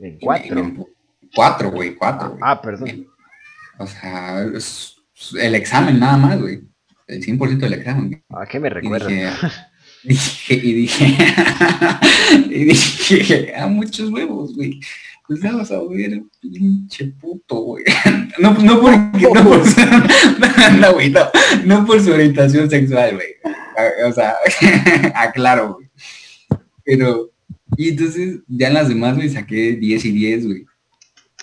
En Y cuatro. me- Cuatro, güey, cuatro. Ah, perdón. O sea, es- el examen nada más, güey. El 100% del examen. ¿A qué me Y recuerda? dije, dije, y dije, y dije, a muchos huevos, güey. Pues ya vas a ver, pinche puto, güey. No, no por, no por su, no, güey, no, no por su orientación sexual, güey. O sea, aclaro, güey. Pero, y entonces, ya en las demás, güey, saqué 10 y 10, güey.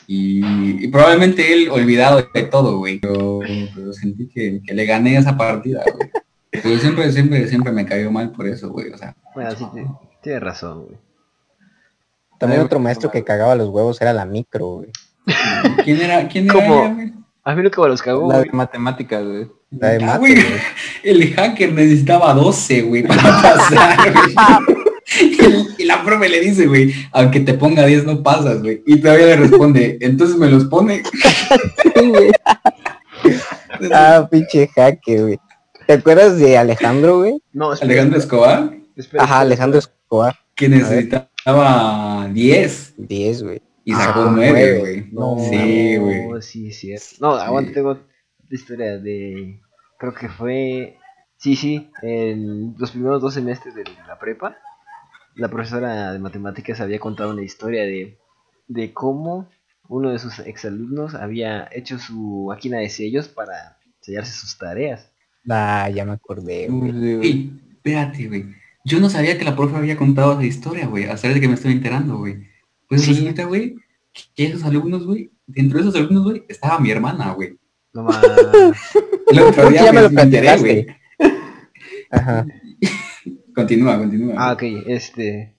Y, y probablemente él olvidado de todo, güey. Pero, pero sentí que, que le gané esa partida, güey. Pero siempre, siempre, siempre me cayó mal por eso, güey. O sea, Bueno, sí, ti- tienes razón, güey. También otro maestro que cagaba los huevos era la micro, güey. ¿quién era? ¿Quién era ¿Cómo? ella, güey? A mí nunca me los cagó, La de matemáticas, güey. La de Ah, mate, güey, güey. El hacker necesitaba 12, güey, para pasar, güey. Y, y la profe le dice, güey, aunque te ponga 10 no pasas, güey. Y todavía le responde, entonces me los pone. ah, pinche jaque, güey. ¿Te acuerdas de Alejandro, güey? No, espera, Alejandro Escobar, espera, Ajá, Alejandro Escobar. que necesitaba 10 10, güey. y Ah, sacó nueve. 9, güey. No, sí, güey. no, sí, sí. No, aguanta, Sí. tengo otra historia de. Creo que fue. Sí, sí, en los primeros dos semestres de la prepa, la profesora de matemáticas había contado una historia de, de cómo uno de sus exalumnos había hecho su máquina de sellos para sellarse sus tareas. Ah, ya me acordé, güey. Espérate, güey. Yo no sabía que la profe había contado esa historia, güey, hasta de que me estoy enterando, güey. Pues Sí. resulta, güey, que esos alumnos, güey, dentro de esos alumnos, güey, estaba mi hermana, güey. No más. El otro día Ya me lo me enteré, platicaste. güey. Ajá. Continúa, continúa. Ah, ok, este.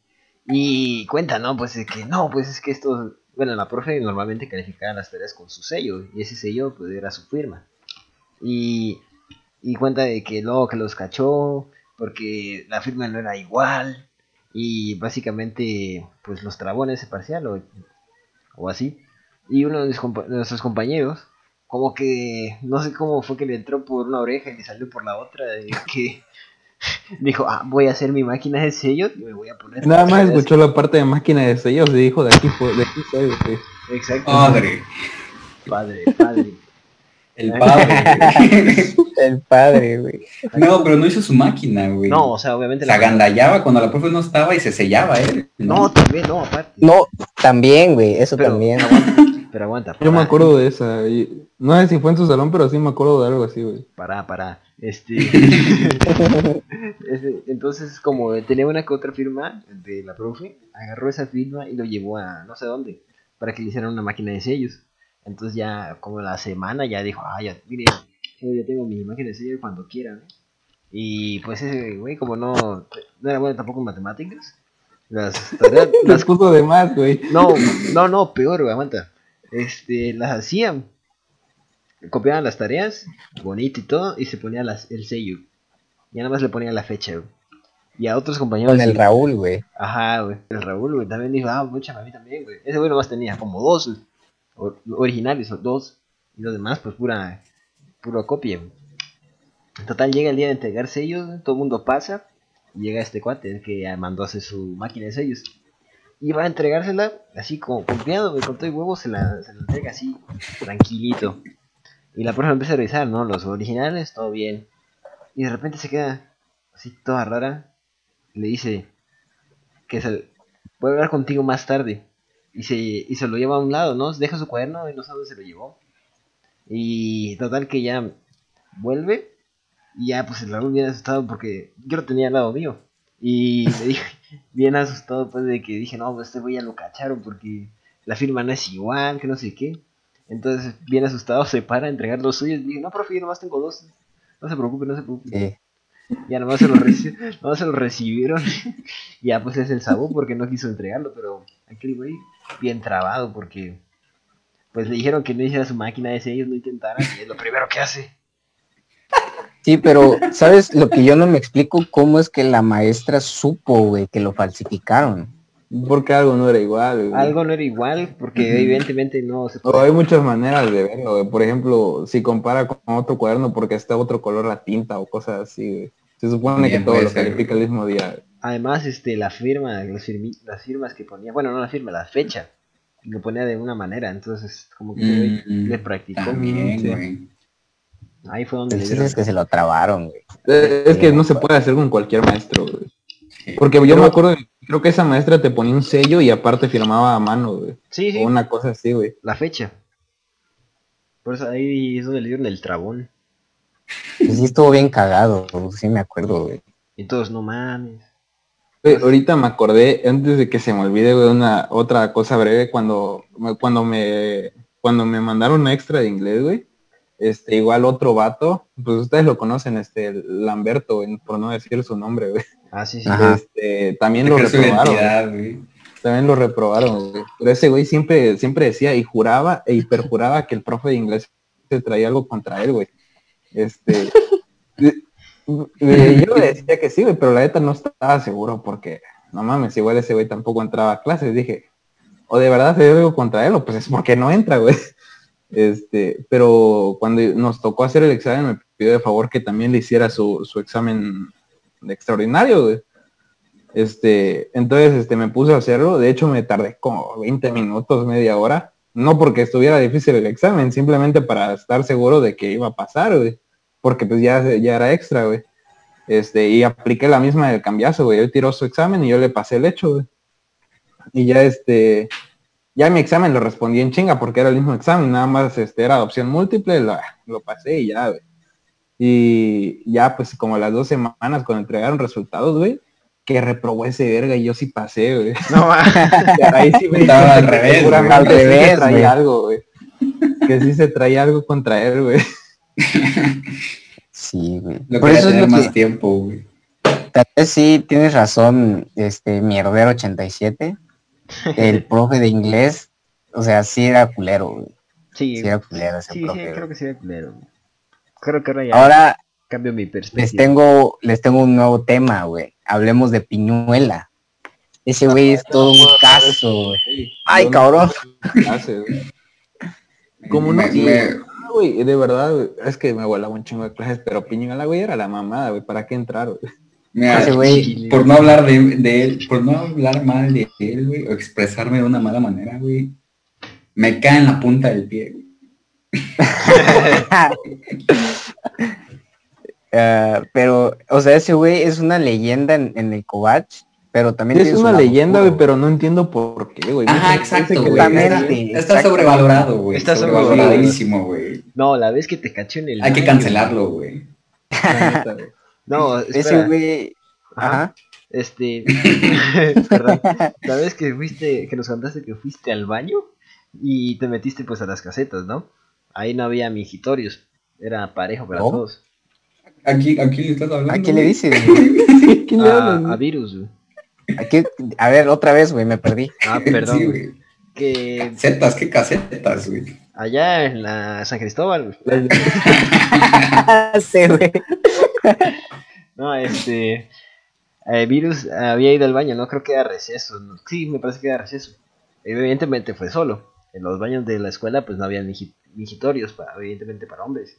Y cuenta, ¿no? Pues de que no, pues es que esto. Bueno, la profe normalmente calificaba las tareas con su sello, y ese sello, pues era su firma. Y, y cuenta de que luego que los cachó, porque la firma no era igual, y básicamente, pues los trabó en ese parcial, o, o así. Y uno de, de nuestros compañeros, como que, no sé cómo fue que le entró por una oreja y le salió por la otra, de que dijo, ah, voy a hacer mi máquina de sellos y me voy a poner... Nada más tareas". escuchó la parte de máquina de sellos y dijo, de aquí, fue- de aquí soy, güey. Exacto. Padre, Padre, padre. el padre. güey. El padre, güey. no, pero no hizo su máquina, güey. No, o sea, obviamente... Se agandallaba cuando la profe no estaba y se sellaba él. No, también, no, aparte. No, también, güey. Eso pero, también. aguanta, pero aguanta. Yo me acuerdo de esa. y- no sé si fue en su salón, pero sí me acuerdo de algo así, güey. Pará, pará. Este... este, Entonces, como tenía una que otra firma de la profe, agarró esa firma y lo llevó a no sé dónde, para que le hicieran una máquina de sellos. Entonces ya, como la semana, ya dijo, ah, ya, mire, yo ya tengo mi máquina de sellos cuando quieran. Y pues ese güey, como no, no era bueno tampoco en matemáticas, Las tareas, Las las puso de más, güey. No, no, no, peor, güey, aguanta. Este, las hacían. Copiaban las tareas, bonito y todo, y se ponía las, el sello. Y nada más le ponía la fecha, güey. Y a otros compañeros. Con el sí. Raúl, güey. Ajá, güey. El Raúl, güey, también dijo, ah, mucha a mí también, güey. Ese güey nomás tenía como dos or- originales, o dos. Y los demás, pues pura, pura copia, güey. En total, llega el día de entregar sellos, güey, todo el mundo pasa. Y llega este cuate, el que mandó a hacer su máquina de sellos. Y va a entregársela así como confiado, güey, con todo el huevo, se la, se la entrega así, tranquilito. Y la persona empieza a revisar, ¿no? Los originales, todo bien. Y de repente se queda así toda rara. Le dice que se, voy a hablar contigo más tarde. Y se, y se lo lleva a un lado, ¿no? Deja su cuaderno y no sabe dónde se lo llevó. Y total que ya vuelve. Y ya pues el Raúl bien asustado porque yo lo tenía al lado mío. Y me dije, bien asustado pues de que dije, no, pues este güey ya lo cacharon porque la firma no es igual, que no sé qué. Entonces, bien asustado, se para a entregar los suyos. Y dije, no, profe, yo nomás tengo dos. No se preocupe, no se preocupe. Sí. Ya nomás se lo, reci- nomás se lo recibieron. ya pues es el sabor porque no quiso entregarlo, pero aquel güey bien trabado porque pues le dijeron que no hiciera su máquina de sellos, no intentara, y es lo primero que hace. Sí, pero, ¿sabes? Lo que yo no me explico, ¿cómo es que la maestra supo, güey, que lo falsificaron? Porque algo no era igual, güey. Algo no era igual porque evidentemente no se O hay muchas maneras de verlo, güey. Por ejemplo, si compara con otro cuaderno porque está otro color la tinta o cosas así, güey. Se supone Bien que todo puede lo ser, califica el mismo día. güey. Además, este, la firma, las, firmi- las firmas que ponía, bueno, no la firma, la fecha, lo ponía de una manera, entonces como que güey Mm, le practicó. También, Sí. güey. Ahí fue donde El le es que se lo trabaron, güey. Es que no se puede hacer con cualquier maestro, güey. Porque yo me acuerdo, creo que esa maestra te ponía un sello y aparte firmaba a mano, güey. Sí, sí, O una cosa así, güey. la fecha. Por eso ahí es donde le dieron el trabón. Pues sí estuvo bien cagado, sí me acuerdo, güey. Y todos, no mames. Güey, ahorita me acordé, antes de que se me olvide, güey, una otra cosa breve, cuando, cuando me cuando me mandaron una extra de inglés, güey, este, igual otro vato, pues ustedes lo conocen, este, Lamberto, por no decir su nombre, güey. Ah, sí, sí. Este, también lo reprobaron. güey. También lo reprobaron, güey. Pero ese güey siempre, siempre decía y juraba e hiperjuraba que el profe de inglés se traía algo contra él, güey. Este. yo le decía que sí, güey, pero la neta no estaba seguro porque, no mames, igual ese güey tampoco entraba a clases. Dije, o de verdad se dio algo contra él, o pues es porque no entra, güey. Este, pero cuando nos tocó hacer el examen me pidió de favor que también le hiciera su, su examen extraordinario, güey. Este, entonces este, me puse a hacerlo, de hecho me tardé como 20 minutos, media hora, no porque estuviera difícil el examen, simplemente para estar seguro de que iba a pasar, güey, porque pues ya, ya era extra, güey. Este, y apliqué la misma del cambiazo, güey, él tiró su examen y yo le pasé el hecho, güey. Y ya este, ya mi examen lo respondí en chinga porque era el mismo examen, nada más este, era opción múltiple, lo, lo pasé y ya, güey. Y ya pues como las dos semanas cuando entregaron resultados, güey, que reprobó ese verga y yo sí pasé, güey. No. Ahí sí me Estaba al que revés, güey. Al sí se revés, traía güey. algo, güey. Que sí se traía algo contra él, güey. Sí, güey. Lo Por eso es tener lo más que, tiempo, güey. tal vez sí tienes razón, este, mierdero 87, el profe de inglés, o sea, sí era culero, güey. Sí, Sí era culero ese sí, sí, creo que sí era culero. Creo que ahora ya Ahora cambio mi les perspectiva. tengo, les tengo un nuevo tema, güey. Hablemos de Piñuela. Ese güey es todo un caso, güey. Ay, cabrón. ¿Cómo no? Me- Sí, me- ah, güey, de verdad, güey, es que me volaba un chingo de clases, pero Piñuela, güey, era la mamada, güey, ¿para qué entrar, güey? Mira, Ese güey, por no hablar de, de él, por no hablar mal de él, güey, o expresarme de una mala manera, güey, me cae en la punta del pie, güey. Eh, pero, o sea, ese güey es una leyenda en, en el Covach, pero también Es una leyenda, güey, pero no entiendo por qué, güey. Ajá, exacto, güey. Está, está sobrevalorado, güey. Está sobrevaloradísimo, güey. No, la vez que te caché en el Hay que cancelarlo, güey. No, Ese güey, Ajá. ajá. Este, perdón. La vez que fuiste, que nos contaste que fuiste al baño y te metiste pues a las casetas, ¿no? Ahí no había mijitorios, era parejo para ¿No? todos. Aquí, aquí le estás hablando. ¿A quién le güey. dices? güey? ¿Quién le habla, A, a virus, güey. Aquí, a ver, otra vez, güey, me perdí. Ah, perdón. Sí, güey. güey. que Casetas, ¿qué casetas, güey? Allá en la San Cristóbal, sí, güey. no, este, eh, Virus había ido al baño, no creo que era receso, no, sí, me parece que era receso. Evidentemente fue solo. En los baños de la escuela pues no había migi- migitorios, para, evidentemente para hombres.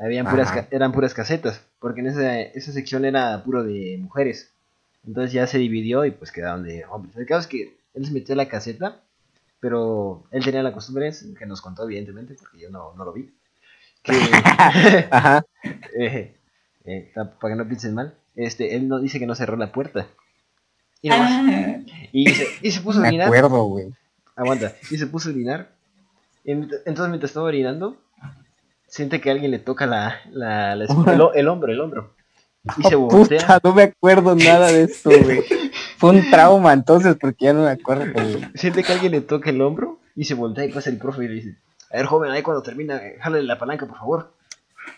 Habían puras, eran puras casetas, porque en esa, esa sección era puro de mujeres. Entonces ya se dividió y pues quedaron de hombres. El caso es que él se metió a la caseta, pero él tenía la costumbre, que nos contó evidentemente, porque yo no, no lo vi, que, Ajá. eh, eh, para que no piensen mal, este, él no dice que no cerró la puerta. Y, nomás- Ah, y, se, y se puso a Me orinar. acuerdo, güey. Aguanta. Y se puso a orinar. Entonces mientras estaba orinando, siente que alguien le toca la, la, el, ho- el hombro, el hombro. Y se voltea. Puta, no me acuerdo nada de esto, güey. Fue un trauma entonces, porque ya no me acuerdo, güey. Siente que alguien le toca el hombro y se voltea y pasa el profe y le dice, a ver joven, ahí cuando termina, jale la palanca, por favor.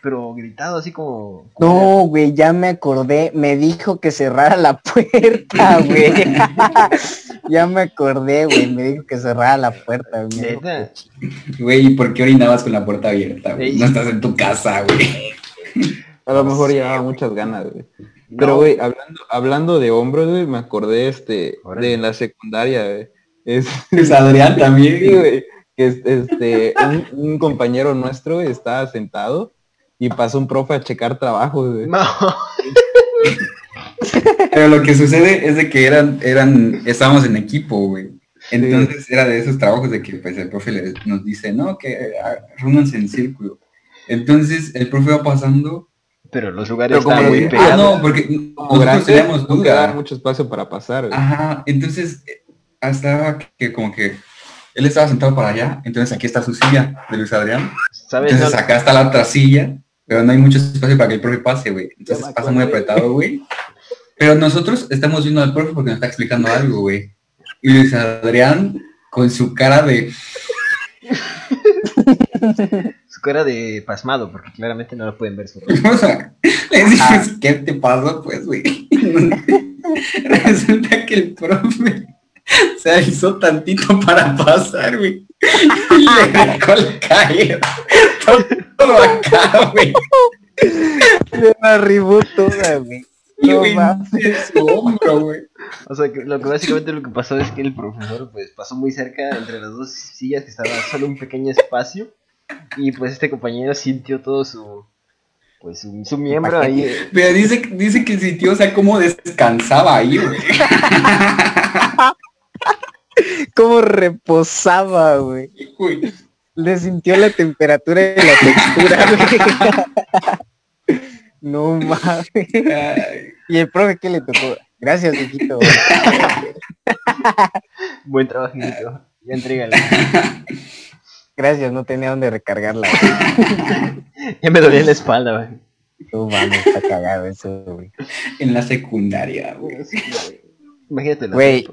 Pero gritado así como... No, güey, ya me acordé. Me dijo que cerrara la puerta, güey. ya me acordé, güey. Me dijo que cerrara la puerta, güey. Güey, ¿y por qué orinabas con la puerta abierta, güey? Ey. No estás en tu casa, güey. A lo mejor llevaba muchas ganas, güey. Pero, güey, hablando, hablando de hombros, güey, me acordé, este, Órale. de la secundaria, güey. Es, Es Adrián también, güey, que es- este, un, un compañero nuestro estaba sentado y pasó un profe a checar trabajos, güey. No. Pero lo que sucede es de que eran, eran, estábamos en equipo, güey. Entonces era de esos trabajos de que pues el profe le- nos dice, no, que ah, reúnanse en círculo. Entonces el profe va pasando. Pero los lugares Pero están muy dije, Ah, pegados. no, porque Como nosotros teníamos daba duda. mucho espacio para pasar. Ajá, entonces eh, hasta que como que él estaba sentado para allá, entonces aquí está su silla de Luis Adrián. ¿Sabes? Entonces No- acá está la otra silla, pero no hay mucho espacio para que el profe pase, güey. Entonces pasa muy apretado, güey. Pero nosotros estamos viendo al profe porque nos está explicando algo, güey. Y Luis Adrián, con su cara de... Su cara de pasmado, porque claramente no lo pueden ver su rostro. O sea, le dices, ¿qué te pasó, pues, güey? Resulta que el profe se alzó tantito para pasar, güey. Y le dejó el caer. Todo acá, güey. Me arribó toda, güey. No su hombro, güey. O sea, que lo que básicamente lo que pasó es que el profesor pues pasó muy cerca entre las dos sillas que estaba solo un pequeño espacio y pues este compañero sintió todo su pues su, su miembro ahí. Pero dice, dice que sintió, o sea, cómo descansaba ahí, güey. Cómo reposaba, güey. Le sintió la temperatura y la textura, güey. No mames. Ay, ¿Y el profe qué le tocó? Gracias, hijito. Buen trabajo, Nico. Ya entrégala. Gracias, no tenía dónde recargarla. Ya me dolía la espalda, güey. No mames, está cagado eso, güey. En la secundaria, güey. Imagínate la Güey.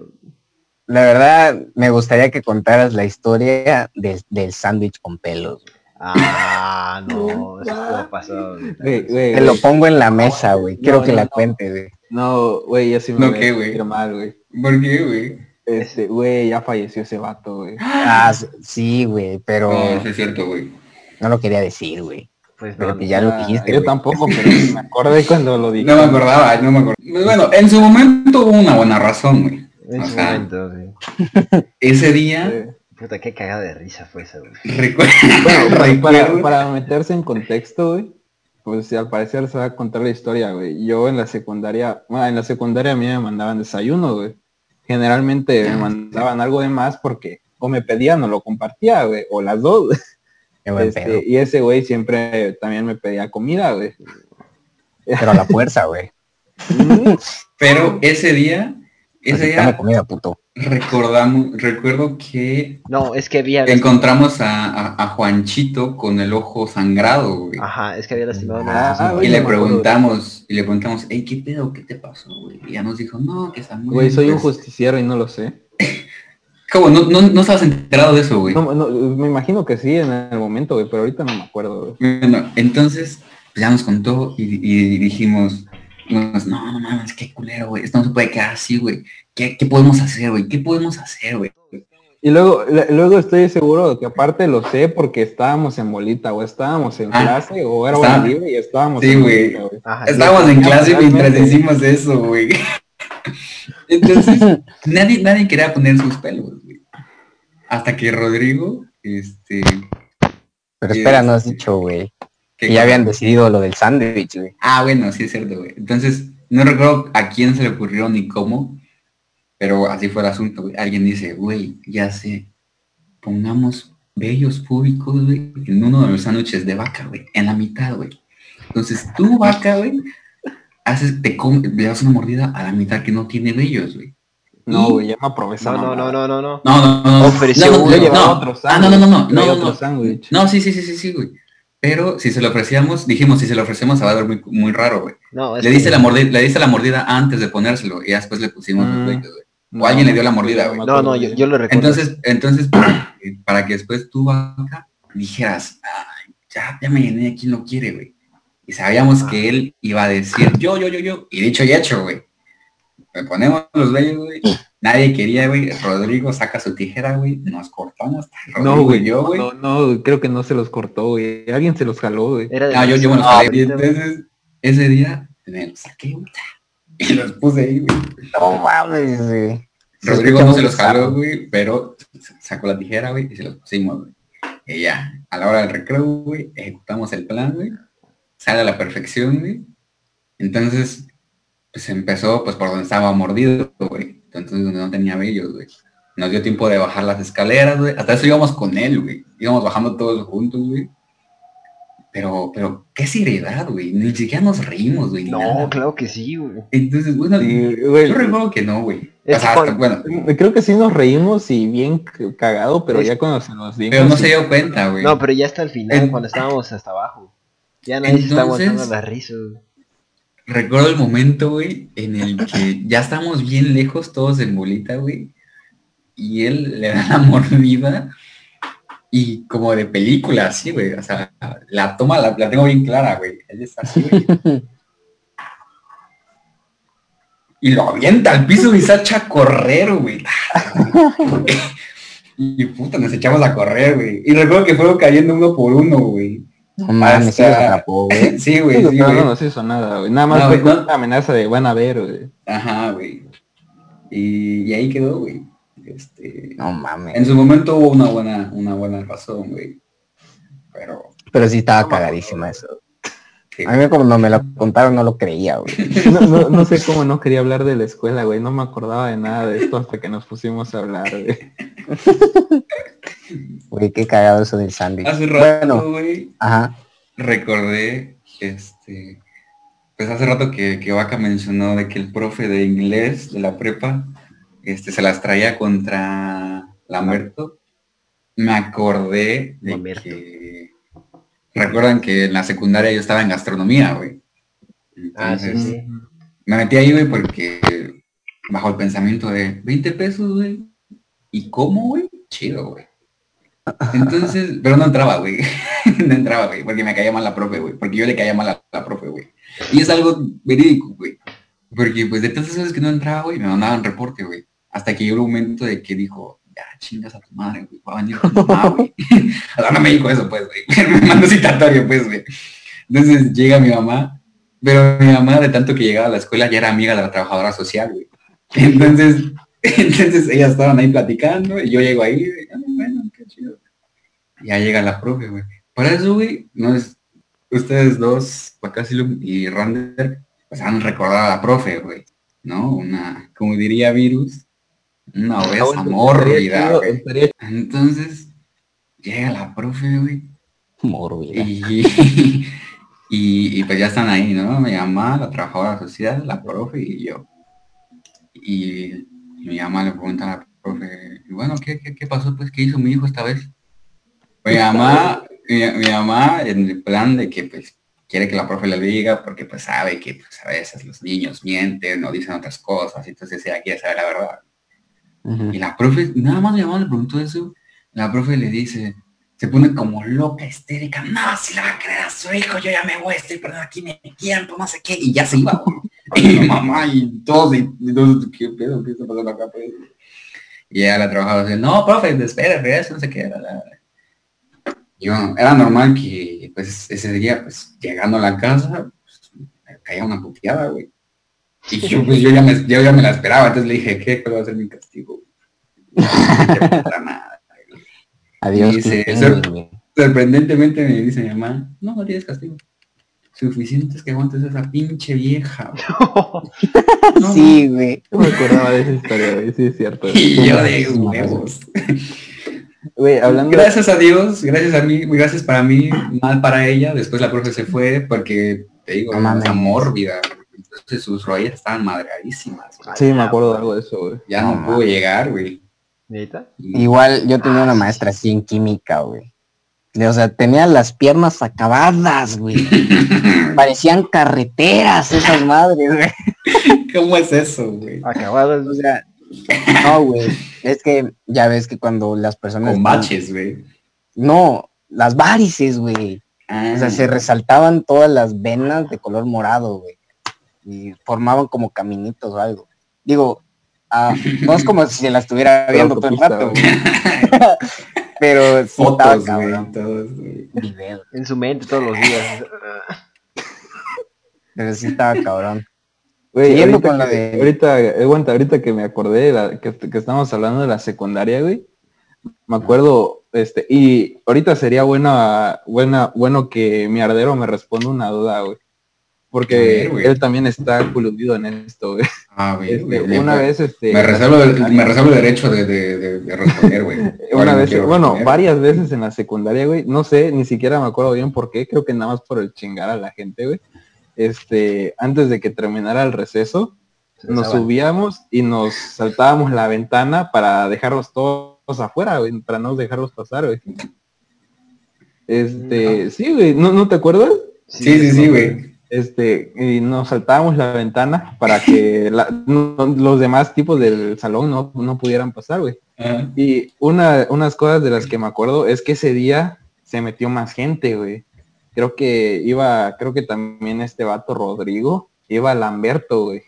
La verdad, me gustaría que contaras la historia del, del sándwich con pelos. güey. Ah, no, eso pasado. güey. Güey, Te lo pongo en la mesa, güey. Quiero No, que no, la no. cuente, güey. No, güey, ya sí me No, ¿qué, güey? mal, güey. ¿Por qué, güey? Este, güey, ya falleció ese vato, güey. Ah, sí, güey, pero No, eso es cierto, güey. no lo quería decir, güey. Pues Pero no, que ya lo dijiste, Yo tampoco, pero me acordé cuando lo dije. No me acordaba, no me acordaba. Pues Bueno, en su momento hubo una buena razón, güey. en o su sea, momento, sí. Ese día, Sí. Puta, qué cagada de risa fue eso, güey. recuerdo, Bueno, para, para meterse en contexto, güey, pues al parecer se va a contar la historia, güey. Yo en la secundaria, bueno, en la secundaria a mí me mandaban desayuno, güey. Generalmente me mandaban algo de más porque o me pedían o lo compartía, güey, o las dos. Qué buen Este, pedo. y ese güey siempre también me pedía comida, güey. Pero a la fuerza, güey. Pero ese día, ese Así, día comida, puto. Recordamos, recuerdo que No, es que había... encontramos a, a- a Juanchito con el ojo sangrado, güey. Ajá, es que había lastimado Ah, Y le preguntamos, y le preguntamos, hey, ¿qué pedo? ¿Qué te pasó, güey? Y ya nos dijo, no, que está muy Güey, soy un justiciero y no lo sé. ¿Cómo? ¿No, no, no estabas enterado de eso, güey? No, no, me imagino que sí en el momento, güey, pero ahorita no me acuerdo, güey. Bueno, entonces pues, ya nos contó y, y dijimos, no, no mames, qué culero, güey. Esto no se puede quedar así, güey. ¿Qué, ¿Qué podemos hacer, güey? ¿Qué podemos hacer, güey? Y luego, luego estoy seguro de que aparte lo sé porque estábamos en bolita, o estábamos en Ah, clase, o era estaba- hora libre y estábamos Sí, en güey. bolita, Estábamos en clase mientras decimos eso, güey. Entonces, nadie, nadie quería poner sus pelos, güey. Hasta que Rodrigo, este... Pero espera, no has sí. dicho, güey. Que- Que ya habían decidido lo del sándwich, güey. Ah, bueno, sí es cierto, güey. Entonces, no recuerdo a quién se le ocurrió ni cómo, pero así fue el asunto, güey. Alguien dice, güey, ya sé, pongamos vellos públicos, güey, en uno de los sándwiches de vaca, güey, en la mitad, güey. Entonces, tú, vaca, güey, haces, te comes, le das una mordida a la mitad que no tiene vellos, güey. No, güey, ya me aprobé esa No, no, no, mamada. no, no, no. No, no, no. no. Ofreció no, no, uno. Yo llevaba no. otro Ah, no, no, no, no, Traía no, otro no. sándwich. No, sí, sí, sí, sí, sí, güey. Pero si se lo ofrecíamos, dijimos, si se lo ofrecemos se va a ver muy, muy raro, güey. No, Le que- diste la mordida, le diste la mordida antes de ponérselo y después le pusimos los vellos, güey. O alguien le dio la mordida, güey. me No, no, yo, yo lo recuerdo. Entonces, entonces para, que- para que después tú acá dijeras, "Ay, ya, ya me llené, ¿quién lo quiere, güey? Y sabíamos que él iba a decir yo, yo, yo, yo. Y dicho y hecho, güey. Le ponemos los vellos, güey. Nadie quería, güey. Rodrigo saca su tijera, güey. Nos cortamos. Rodrigo No, y güey, yo, no, güey. no, no, creo que no se los cortó, güey. Alguien se los jaló, güey. Era de Ah, yo, yo me los jalé. Entonces, ese día, me los saqué, güey. Y los puse ahí, güey. No mames, güey. Rodrigo no se los jaló, güey, pero sacó la tijera, güey, y se los pusimos, güey. Y ya, a la hora del recreo, güey, ejecutamos el plan, güey. Sale a la perfección, güey. Entonces, pues empezó, pues, por donde estaba mordido, güey. Entonces, donde no tenía vellos, güey. Nos dio tiempo de bajar las escaleras, güey. Hasta eso íbamos con él, güey. Íbamos bajando todos juntos, güey. Pero, pero, qué seriedad, güey. Ni siquiera nos reímos, güey. No, nada. claro que sí, güey. Entonces, bueno, Sí, güey. yo recuerdo que no, güey. Es O sea, que hasta- cuando- bueno, Creo que sí nos reímos y bien cagado, pero Es- ya cuando se nos dimos... pero no sí- se dio cuenta, güey. No, pero ya hasta el final, En- cuando estábamos hasta abajo. Ya nadie se está Entonces- aguantando la risa. güey. Recuerdo el momento, güey, en el que ya estamos bien lejos todos en bolita, güey. Y él le da la mordida y como de película, así, güey. O sea, la toma la, la tengo bien clara, güey. Él está así, güey. Y lo avienta al piso y se echa a correr, güey. Y puta, nos echamos a correr, güey. Y recuerdo que fueron cayendo uno por uno, güey. No mames, sí los Hasta- atrapó, güey. Sí, güey, Sí, sí, no, nos hizo nada, güey. Nada más No, fue no. una amenaza de van a ver, güey. Ajá, güey. Y, y ahí quedó, güey. Este, No mames. en su momento hubo una buena, una buena razón, güey. Pero, Pero sí estaba cagadísima eso. sí, A mí no me lo contaron no lo creía, güey. No, no, no sé cómo no quería hablar de la escuela, güey. No me acordaba de nada de esto hasta que nos pusimos a hablar, güey. Güey, qué cagado eso del sándwich. hace rato, Bueno, güey, ajá. recordé, este, pues hace rato que, que Vaca mencionó de que el profe de inglés de la prepa, este, se las traía contra Lamberto. Me acordé de Lamberto. que, recuerdan que en la secundaria yo estaba en gastronomía, güey. Ah, sí, Entonces, sí. Me metí ahí, güey, porque bajo el pensamiento de 20 pesos, güey. ¿Y cómo, güey? Chido, güey. Entonces, pero no entraba, güey. no entraba, güey, porque me caía mal la profe, güey. Porque yo le caía mal a la profe, güey. Y es algo verídico, güey. Porque, pues, de tantas veces que no entraba, güey, me mandaban reporte, güey. Hasta que llegó el momento de que dijo, ya, chingas a tu madre, güey. Va no me dijo eso, pues, güey. me mandó citatorio, pues, güey. Entonces, llega mi mamá pero mi mamá, de tanto que llegaba a la escuela, ya era amiga de la trabajadora social, güey. Entonces, entonces ellas estaban ahí platicando y yo llego ahí, güey, ah, bueno, qué chido. Ya llega la profe, güey. Para eso, güey, no es, ustedes dos, Pacasilum y Rander, pues han recordado a la profe, güey, ¿no? Una, como diría Virus, una obesa Ah, bueno, mórbida, güey. estaría Entonces, llega la profe, güey, Mórbida. y, y, y pues ya están ahí, ¿no? Mi mamá, la trabajadora social, la profe y yo. Y, y mi mamá le pregunta a la profe, y bueno, ¿qué, qué, qué pasó? Pues, ¿qué hizo mi hijo esta vez? Mi mamá, mi, mi mamá en el plan de que pues quiere que la profe le diga porque pues sabe que pues a veces los niños mienten o dicen otras cosas, entonces ella quiere saber la verdad. Y la profe, nada más mi mamá le preguntó eso, la profe le dice, se pone como loca, histérica, no, si la va a creer a su hijo, yo ya me voy, estoy perdiendo aquí mi tiempo, no sé qué, y ya se iba. Y mi mamá y todos, y, y todos, ¿qué pedo? ¿Qué está pasando acá? pues? Y ella la trabajaba así, no, profe, espera, regresa, no sé qué. la, la, la". Y bueno, era normal que pues ese día, pues llegando a la casa, pues, me caía una puteada, güey. Y yo, pues, yo, ya me, yo ya me la esperaba, entonces le dije, ¿qué? ¿Cuál va a ser mi castigo? Madre, güey. Adiós. Dice. Sorprendentemente me dice mi mamá, no, no tienes castigo. Suficiente es que aguantes a esa pinche vieja. güey". No, Sí, güey. Yo me acordaba de esa historia, güey, sí es cierto. Y yo de huevos. Hablando Gracias a Dios, gracias a mí, gracias para mí, mal para ella. Después la profe se fue porque, te digo, No era mames. mórbida. Entonces sus rodillas estaban madreadísimas. Sí, me acuerdo de algo de eso, güey. Ya no, No pudo llegar, güey. Igual yo tenía una maestra así en química, güey. O sea, tenía las piernas acabadas, güey. Parecían carreteras esas madres, güey. ¿Cómo es eso, güey? Acabadas. O sea, no, güey. Es que ya ves que cuando las personas... Con baches, güey. No, las varices, güey. Ah, O sea, se resaltaban todas las venas de color morado, güey. Y formaban como caminitos o algo. Digo, ah, no es como si se la estuviera viendo todo el rato, güey. Pero sí estaba Fotos, güey, cabrón. todos. En su mente todos los días. Pero sí estaba cabrón. Güey, ahorita, con la de- ahorita, aguanta, ahorita que me acordé la, que, que estamos hablando de la secundaria, güey. Me acuerdo, este, y ahorita sería buena, buena, bueno que mi ardero me responda una duda, güey. Porque ver, él también está coludido en esto, güey. A ver, Este, güey, una vez, este, Me reservo, el- me reservo el derecho de, de, de- de responder, güey. una vez, bueno, responder. varias veces en la secundaria, güey. No sé, ni siquiera me acuerdo bien por qué. Creo que nada más por el chingar a la gente, güey. Este, antes de que terminara el receso, Se nos subíamos y nos saltábamos la ventana para dejarlos todos afuera, güey, para no dejarlos pasar, güey. Este, sí, güey, ¿no, ¿no te acuerdas? Sí, sí, sí, güey. Este, y nos saltábamos la ventana para que la- no- los demás tipos del salón no, no pudieran pasar, güey. Ajá. Y una, unas cosas de las que me acuerdo es que ese día se metió más gente, güey. Creo que iba, creo que también este vato Rodrigo, iba Lamberto, güey.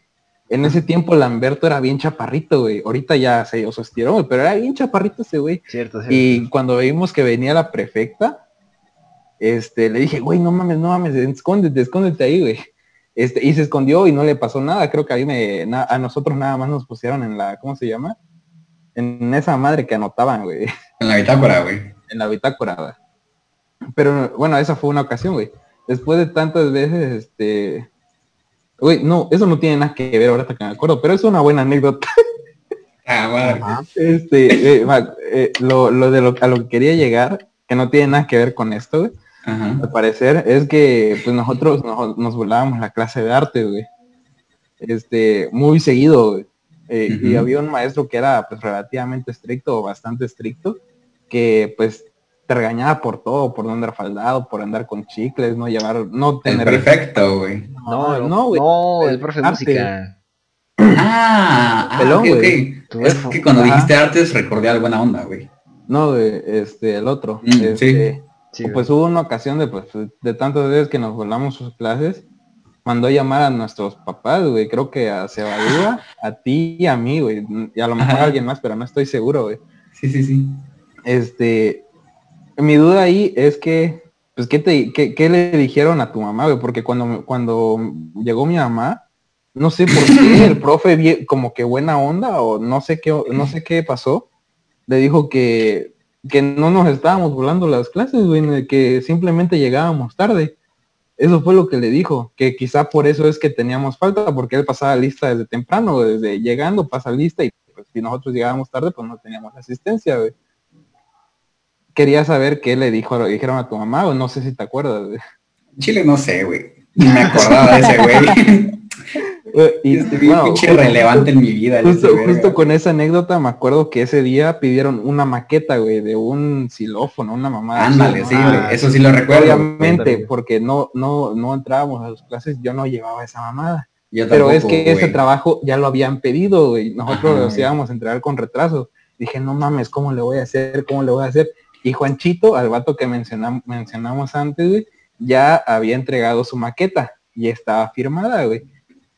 En ese tiempo Lamberto era bien chaparrito, güey. Ahorita ya se os estiró, güey, pero era bien chaparrito ese güey. Cierto, cierto. Y cuando vimos que venía la prefecta, este, le dije, güey, no mames, no mames, escóndete, escóndete ahí, güey. Este, y se escondió y no le pasó nada. Creo que a mí me, na- a nosotros nada más nos pusieron en la, ¿cómo se llama? En esa madre que anotaban, güey, En la bitácora, güey. en la bitácora. güey. Pero bueno, esa fue una ocasión, güey. Después de tantas veces, este, güey, no, eso no tiene nada que ver ahorita que me acuerdo, pero es una buena anécdota. Ah, madre. Este, eh, eh, lo, lo de lo, a lo que quería llegar, que no tiene nada que ver con esto, güey, Ajá. al parecer, es que pues nosotros nos, nos volábamos la clase de arte, güey. Este, muy seguido, güey. Eh, Y había un maestro que era pues relativamente estricto o bastante estricto, que pues te regañaba por todo, por no andar faldado, por andar con chicles, no llevar, no El tener perfecto, güey. no, no, no, güey. no, el profe de Arte. música. Ah, ah Pelón. Tu Es que cuando Ajá. dijiste artes recordé algo buena onda, güey. No, güey, este, el otro. Mm, este, Sí, güey. Pues hubo una ocasión de, pues, de tantas veces que nos volamos sus clases, mandó a llamar a nuestros papás, güey, creo que a Sebadúa, a ti y a mí, güey, y a lo mejor a alguien más, pero no estoy seguro, güey. Sí, sí, sí. Este, mi duda ahí es que, pues, ¿qué, te, qué, qué le dijeron a tu mamá, güey? Porque cuando, cuando llegó mi mamá, no sé por qué el profe, como que buena onda, o no sé qué, no sé qué pasó, le dijo que, que no nos estábamos volando las clases, güey, que simplemente llegábamos tarde. Eso fue lo que le dijo, que quizá por eso es que teníamos falta, porque él pasaba lista desde temprano, desde llegando pasa lista y pues si nosotros llegábamos tarde, pues no teníamos asistencia, güey. Quería saber qué le dijo, dijeron a tu mamá, o no sé si te acuerdas. Chile no sé, güey. Ni me acordaba de ese güey. Güey, Y, Este bueno, pinche justo- relevante en mi vida. Justo, ese con esa anécdota me acuerdo que ese día pidieron una maqueta, güey, de un xilófono, una mamada. así, Ándale, sí, Ah, güey. Eso sí lo recuerdo. Obviamente, porque no, no, no entrábamos a sus clases, yo no llevaba esa mamada. Yo Pero es que ese güey. trabajo ya lo habían pedido, güey. Nosotros Ajá, los íbamos a entregar con retraso. Dije, no mames, ¿cómo le voy a hacer? ¿Cómo le voy a hacer? Y Juanchito, al vato que mencionam- mencionamos antes, güey, ya había entregado su maqueta y estaba firmada, güey.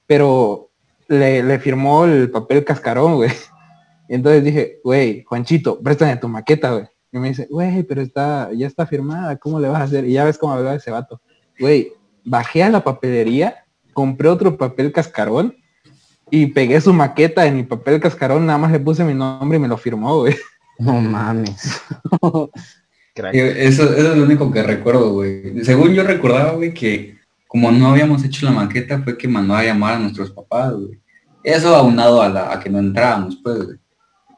pero le, firmó el papel cascarón, güey. Entonces dije, güey, Juanchito, préstame tu maqueta, güey. Y me dice, güey, pero está, ya está firmada, ¿cómo le vas a hacer? Y ya ves cómo hablaba ese vato. Güey, bajé a la papelería, compré otro papel cascarón y pegué su maqueta en mi papel cascarón, nada más le puse mi nombre y me lo firmó, güey. No mames. Crack. Eh, Eso, eso es lo único que recuerdo, güey. Según yo recordaba, güey, que como no habíamos hecho la maqueta, fue que mandó a llamar a nuestros papás, güey. Eso aunado a, la, a que no entrábamos, pues, güey.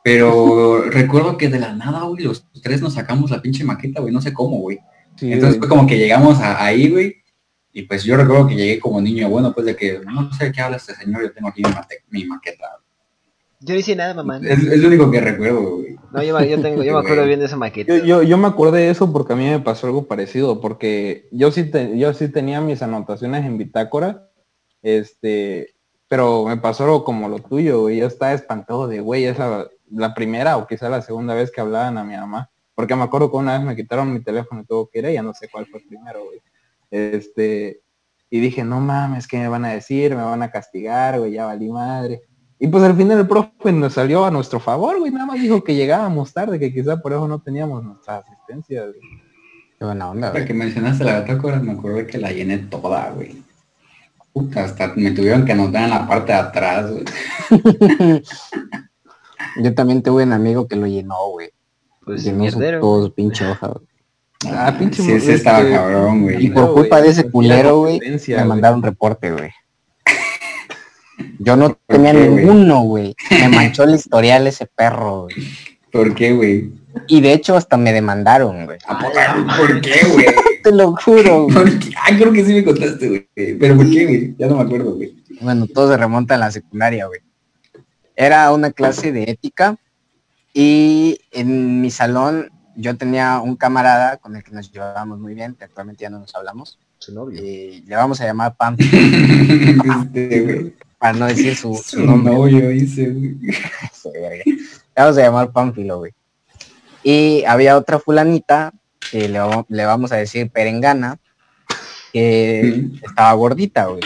Pero recuerdo que de la nada, güey, los tres nos sacamos la pinche maqueta, güey, no sé cómo, güey. Sí, Entonces fue como que llegamos a- ahí, güey, y pues yo recuerdo que llegué como niño bueno, pues de que, no sé de qué habla este señor, yo tengo aquí mi, mate- mi maqueta. Yo no hice nada, mamá. Es, es lo único que recuerdo, güey. No, yo, me- yo tengo, yo me acuerdo bien de esa maqueta. Yo, yo, yo me acordé de eso porque a mí me pasó algo parecido, porque yo sí, te- yo sí tenía mis anotaciones en bitácora, este, pero me pasó algo como lo tuyo, güey. Yo estaba espantado de, güey, es la, la primera o quizá la segunda vez que hablaban a mi mamá, porque me acuerdo que una vez me quitaron mi teléfono y todo que era, ya no sé cuál fue primero, güey. Este, y dije, no mames, ¿qué me van a decir? Me van a castigar, güey, ya valí madre. Y pues al final el profe nos salió a nuestro favor, güey, nada más dijo que llegábamos tarde, que quizá por eso no teníamos nuestra asistencia, güey. Qué buena onda, güey. que mencionaste la bitácora, me acuerdo que la llené toda, güey. Puta, hasta me tuvieron que anotar en la parte de atrás, güey. Yo también tuve un amigo que lo llenó, güey. Pues llenó su, mierdero. todo su pinche hoja, güey. Ah, pinche Sí, ese estaba este, cabrón, Y güey. por No, culpa de ese la culero, güey, me mandaron reporte, güey. Yo no tenía qué, ninguno, güey. Me manchó el historial ese perro, güey. ¿Por qué, güey? Y de hecho hasta me demandaron, güey. ¿Por qué, güey? Te lo juro. Ah, creo que sí me contaste, güey. Pero ¿por qué, güey? Ya no me acuerdo, güey. Bueno, todo se remonta a la secundaria, güey. Era una clase de ética y en mi salón yo tenía un camarada con el que nos llevábamos muy bien, que actualmente ya no nos hablamos. Su novio. Y le vamos a llamar Pam, Este. Para no decir su, su nombre. novio hice, güey. Vamos a llamar Pánfilo, güey. Y había otra fulanita, que le, vamos- le vamos a decir Perengana, que estaba gordita, güey.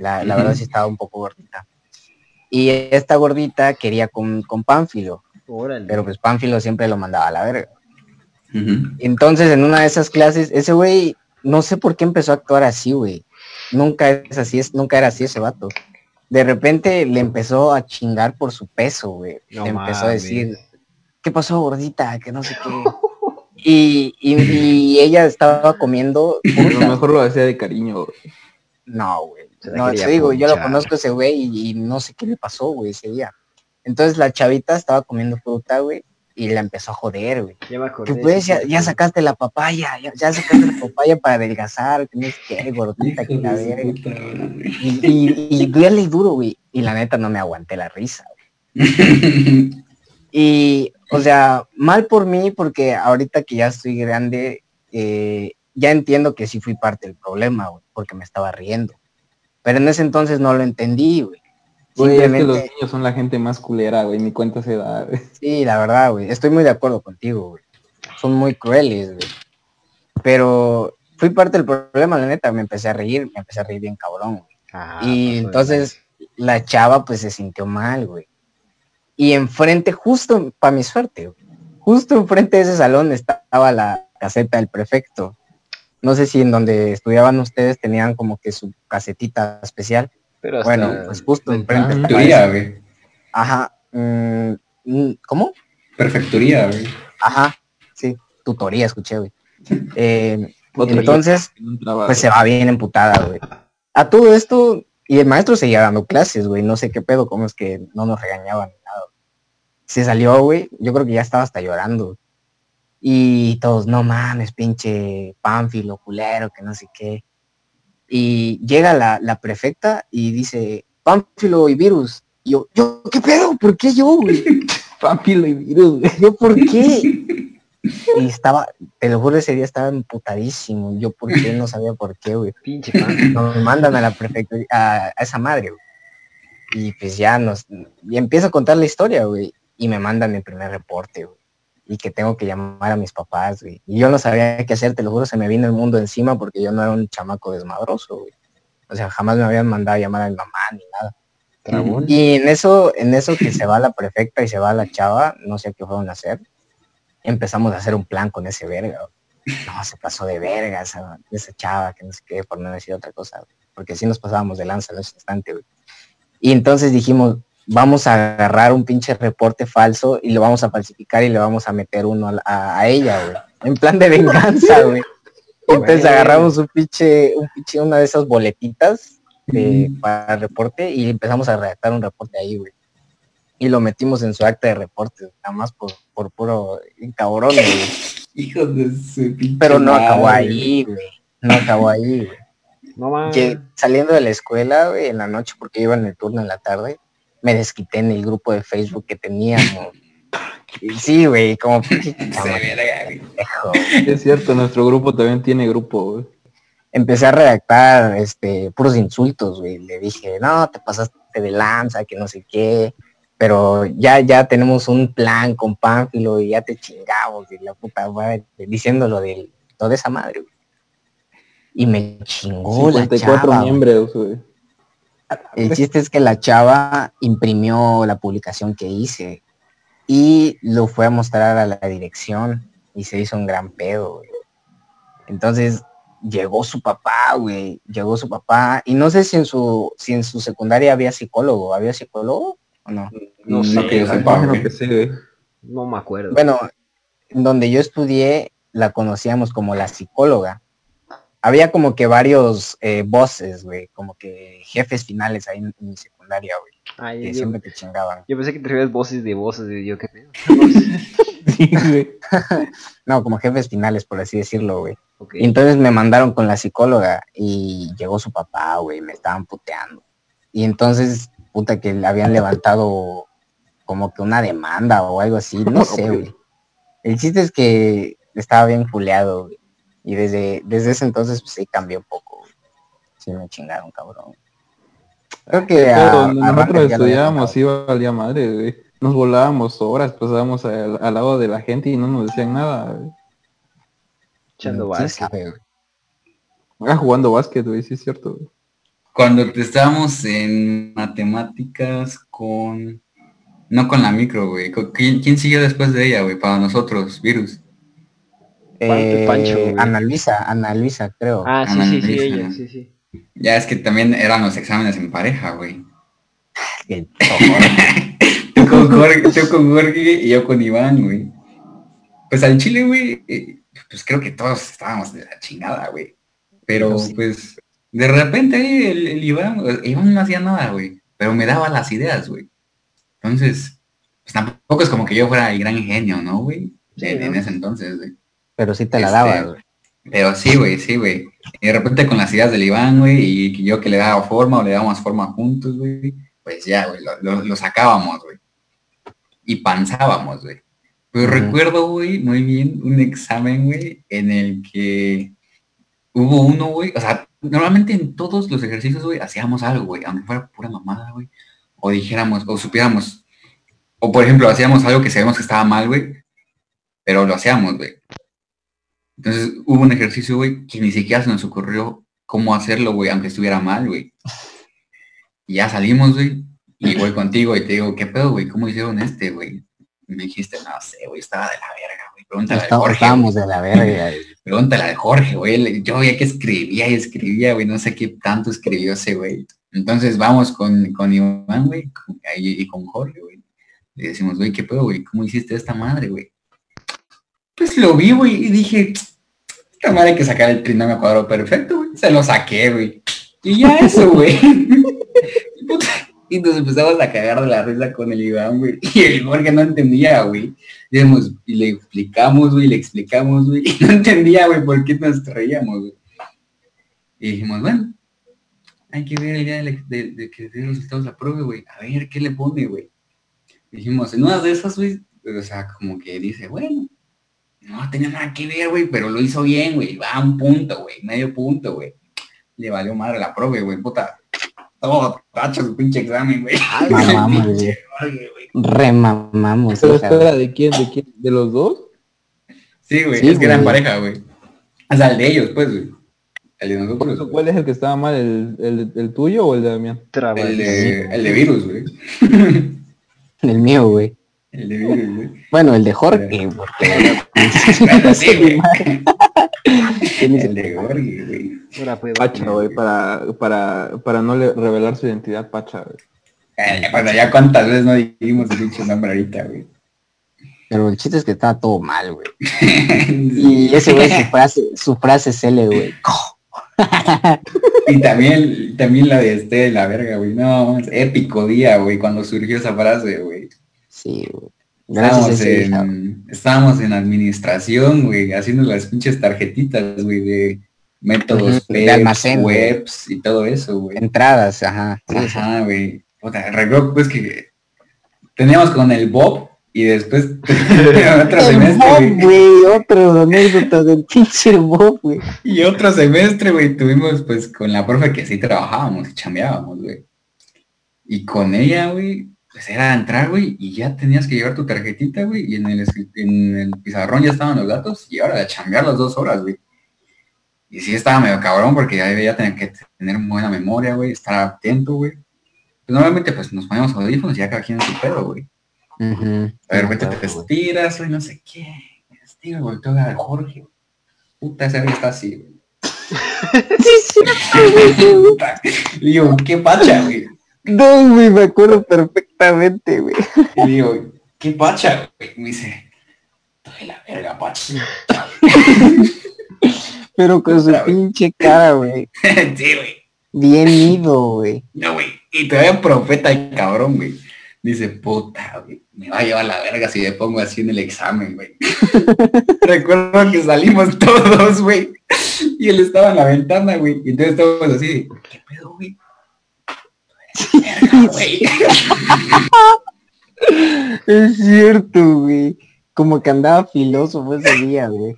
La, la verdad sí estaba un poco gordita. Y esta gordita quería con, con Pánfilo, Órale. pero pues Pánfilo siempre lo mandaba a la verga. Entonces en una de esas clases, ese güey, no sé por qué empezó a actuar así, güey. Nunca es así, es, nunca era así ese vato. De repente le empezó a chingar por su peso, güey. No le empezó a decir, ¿qué pasó, gordita? Que no sé qué. Y, y, y ella estaba comiendo. A lo mejor lo hacía de cariño, güey. No, güey. No, te digo, yo lo conozco ese güey y, y no sé qué le pasó, güey, ese día. Entonces la chavita estaba comiendo fruta, güey, y la empezó a joder, güey. Ya me acordé. Que pues ya, sacaste la papaya, ya, ya sacaste la papaya para adelgazar, que no sé qué, gordita, que la madre. Y, y, y duele duro, güey. Y la neta no me aguanté la risa, güey. Y, o sea, mal por mí, porque ahorita que ya estoy grande, eh, ya entiendo que sí fui parte del problema, güey, porque me estaba riendo. Pero en ese entonces no lo entendí, güey. Güey, es que los niños son la gente más culera, güey. Ni cuenta se da, güey. sí, la verdad, güey. Estoy muy de acuerdo contigo, güey. Son muy crueles, güey. Pero fui parte del problema, la neta. Me empecé a reír, me empecé a reír bien cabrón, güey. Ah, y pasó de entonces la chava pues se sintió mal, güey. Y enfrente, justo, para mi suerte, güey, justo enfrente de ese salón estaba la caseta del prefecto. No sé si en donde estudiaban ustedes tenían como que su casetita especial. Pero hasta Bueno, pues justo enfrente. Perfecturía, güey. Ajá. mm, mm, ¿Cómo? Perfecturía, güey. Ajá. Sí, tutoría escuché, güey. Eh, Otra entonces, pues se va bien emputada, güey. A todo esto, y el maestro seguía dando clases, güey. No sé qué pedo, cómo es que no nos regañaban ni nada. Se salió, güey. Yo creo que ya estaba hasta llorando. Y todos, no mames, pinche pánfilo, culero, que no sé qué. Y llega la, la prefecta y dice, pánfilo y virus. Y yo, yo, ¿qué pedo? ¿Por qué yo, güey? Pánfilo y virus, güey. ¿Yo por qué? Y estaba, te lo juro, ese día estaba emputadísimo. Yo por qué, no sabía por qué, güey. Pinche. Nos mandan a la prefectura, a, a esa madre, güey. Y pues ya nos, y empiezo a contar la historia, güey. Y me mandan mi primer reporte, güey. Y que tengo que llamar a mis papás, güey. Y yo no sabía qué hacer, te lo juro, se me vino el mundo encima porque yo no era un chamaco desmadroso, güey. O sea, jamás me habían mandado a llamar a mi mamá ni nada. Trabón. Y en eso, en eso que se va la prefecta y se va la chava, no sé qué fueron a hacer, empezamos a hacer un plan con ese verga. güey. No, se pasó de verga esa, esa chava, que no sé qué, por no decir otra cosa, güey. porque así nos pasábamos de lanza en ese instante. güey. Y entonces dijimos, vamos a agarrar un pinche reporte falso y lo vamos a falsificar y le vamos a meter uno a, a- a ella, güey. En plan de venganza, güey. Entonces agarramos un pinche, un pinche, una de esas boletitas de- para reporte y empezamos a redactar un reporte ahí, güey. Y lo metimos en su acta de reporte, nada más por, por puro cabrón, güey. De su pinche Pero no acabó ahí, güey. No acabó ahí, güey. No saliendo de la escuela, güey, en la noche, porque iba en el turno en la tarde, me desquité en el grupo de Facebook que teníamos. Y sí, güey, como. Es cierto, nuestro grupo también tiene grupo, güey. empecé a redactar este puros insultos, güey. Le dije, no, te pasaste de lanza, que no sé qué. Pero ya, ya tenemos un plan con Pánfilo y ya te chingamos, y la puta madre, diciéndolo de toda esa madre, güey. Y me chingó la 54 chava. miembros, güey. El chiste es que la chava imprimió la publicación que hice y lo fue a mostrar a la dirección y se hizo un gran pedo, güey. Entonces llegó su papá, güey, llegó su papá y no sé si en su si en su secundaria había psicólogo, ¿había psicólogo o no? No No sé, que yo güey. sepa, Imagino güey. que sí, güey. No me acuerdo. Bueno, en donde yo estudié la conocíamos como la psicóloga. Había como que varios eh, voces, güey, como que jefes finales ahí en, en mi secundaria, güey, Ay, que yo, siempre te chingaban. yo pensé que te referías voces de voces yo qué pedo. Sí, güey. No, como jefes finales, por así decirlo, güey. Y entonces me mandaron con la psicóloga y llegó su papá, güey, me estaban puteando. Y entonces, puta, que le habían levantado como que una demanda o algo así, no sé, güey. El chiste es que estaba bien culeado, güey. Y desde, desde ese entonces, pues sí cambió un poco. Sí me chingaron, cabrón. Creo que a- Pero a nosotros había estudiábamos al día madre, güey. Nos volábamos horas, pasábamos al, al lado de la gente y no nos decían nada, güey. Echando ¿Quién básquet. sabe, güey? Ah, jugando básquet, güey, sí es cierto, güey. Cuando te estábamos en matemáticas con... No con la micro, güey. ¿Con- ¿Quién, quién siguió después de ella, güey? Para nosotros, Virus. Pancho, Eh. Ana Luisa, Ana Luisa, creo. Ah, sí, Ana sí, sí, Luisa. ella, sí, sí. Ya es que también eran los exámenes en pareja, güey. Tú con Jorge, tú con Jorge y yo con Iván, güey. Pues al Chile, güey, eh, pues creo que todos estábamos de la chingada, güey. Pero sí. pues, de repente ahí el, el Iván, Iván no hacía nada, güey. Pero me daba las ideas, güey. Entonces, pues tampoco es como que yo fuera el gran genio, ¿no, güey? Sí, en, en ese entonces, güey. Pero sí te la Este, daba. Pero sí, güey, sí, güey. Y de repente con las ideas del Iván, güey, y yo que le daba forma o le dábamos forma juntos, güey, pues ya, güey, lo, lo- lo sacábamos, güey. Y panzábamos, güey. Pero Ujú. recuerdo, güey, muy bien un examen, güey, en el que hubo uno, güey, o sea, normalmente en todos los ejercicios, güey, hacíamos algo, güey, aunque fuera pura mamada, güey, o dijéramos, o supiéramos, o por ejemplo, hacíamos algo que sabemos que estaba mal, güey, pero lo hacíamos, güey. Entonces hubo un ejercicio, güey, que ni siquiera se nos ocurrió cómo hacerlo, güey, aunque estuviera mal, güey. Y ya salimos, güey, y voy contigo y te digo, ¿qué pedo, güey? ¿Cómo hicieron este, güey? Me dijiste, no sé, güey, estaba de la verga, güey. Pregúntale a Jorge, Estábamos de la verga. Pregúntale a Jorge, güey. Yo veía que escribía y escribía, güey. No sé qué tanto escribió ese, güey. Entonces vamos con, con Iván, güey, y con Jorge, güey. Le decimos, güey, ¿qué pedo, güey? ¿Cómo hiciste esta madre, güey? Pues lo vi, güey, y dije, esta madre hay que sacar el trinomio cuadrado perfecto, güey. Se lo saqué, güey. Y ya eso, güey. Y nos empezamos a cagar de la risa con el Iván, güey. Y el Jorge no entendía, güey. Y le explicamos, güey, le explicamos, güey. Y no entendía, güey, por qué nos reíamos, güey. Y dijimos, bueno, hay que ver el día de, que dé los resultados la prueba, güey. A ver, ¿qué le pone, güey? Dijimos, en una de esas, güey, o sea, como que dice, bueno, no tenía nada que ver, güey, pero lo hizo bien, güey. Va a un punto, güey, medio punto, güey. Le valió madre la prueba, güey, puta. Todo tacho su pinche examen, güey. Remamamos. Pero espera, ¿de quién? ¿De quién? ¿De los dos? Sí, güey, Sí, es que eran pareja, güey. O sea, el de ellos, pues, güey. El de nosotros. güey. ¿Cuál es el que estaba mal? ¿El, el, el tuyo o el de Damián? El de, el de virus, güey. El mío, güey. El de virus, güey. Bueno, el de Jorge, porque Bueno, sí, güey. Tienes- El de Gorgi, güey. Pacha, güey, para, para, para no le- revelar su identidad, Pacha, güey. Eh, Bueno, ya cuántas veces no dijimos el pinche nombre ahorita, güey. Pero el chiste es que estaba todo mal, güey. Y ese güey, su frase, su frase es L, güey. Y también, también la de este de la verga, güey. No, es épico día, güey, cuando surgió esa frase, güey. Sí, güey. Gracias Estábamos en, estábamos en administración, güey, haciendo las pinches tarjetitas, güey, de métodos de PEPs, almacén, güey. webs y todo eso, güey. entradas, ajá. Sí, sí. Ajá, güey. O sea, recuerdo pues que teníamos con el Bob y después otro El semestre, Bob, güey. güey, otro anécdota del pinche Bob, güey. Y otro semestre, güey, tuvimos pues con la profe que sí trabajábamos y chambeábamos, güey. Y con ella, güey, pues era entrar, güey, y ya tenías que llevar tu tarjetita, güey, y en el, en el pizarrón ya estaban los datos, y ahora de chambear las dos horas, güey. Y sí estaba medio cabrón porque ya, ya tenía que tener buena memoria, güey, estar atento, güey. Pues normalmente pues nos poníamos audífonos y ya cada quien en su pedo, güey. De repente te Claro, güey. estiras, güey, no sé qué. Me estiro, volteo a ver a Jorge. Puta, ese güey está así, güey. Puta. Le digo, qué pacha, güey. No, güey, me acuerdo perfectamente, güey. Y digo, qué pacha, güey. Me dice, estoy la verga, pacha. Pero con su pinche cara, güey. sí, güey. Bien ido, güey. No, güey. Y todavía profeta el cabrón, güey. Dice, puta, güey. Me va a llevar la verga si me pongo así en el examen, güey. Recuerdo que salimos todos, güey. Y él estaba en la ventana, güey. Y entonces estábamos así, de, ¿qué pedo, güey? Güey. Es cierto, güey. Como que andaba filósofo ese día, güey.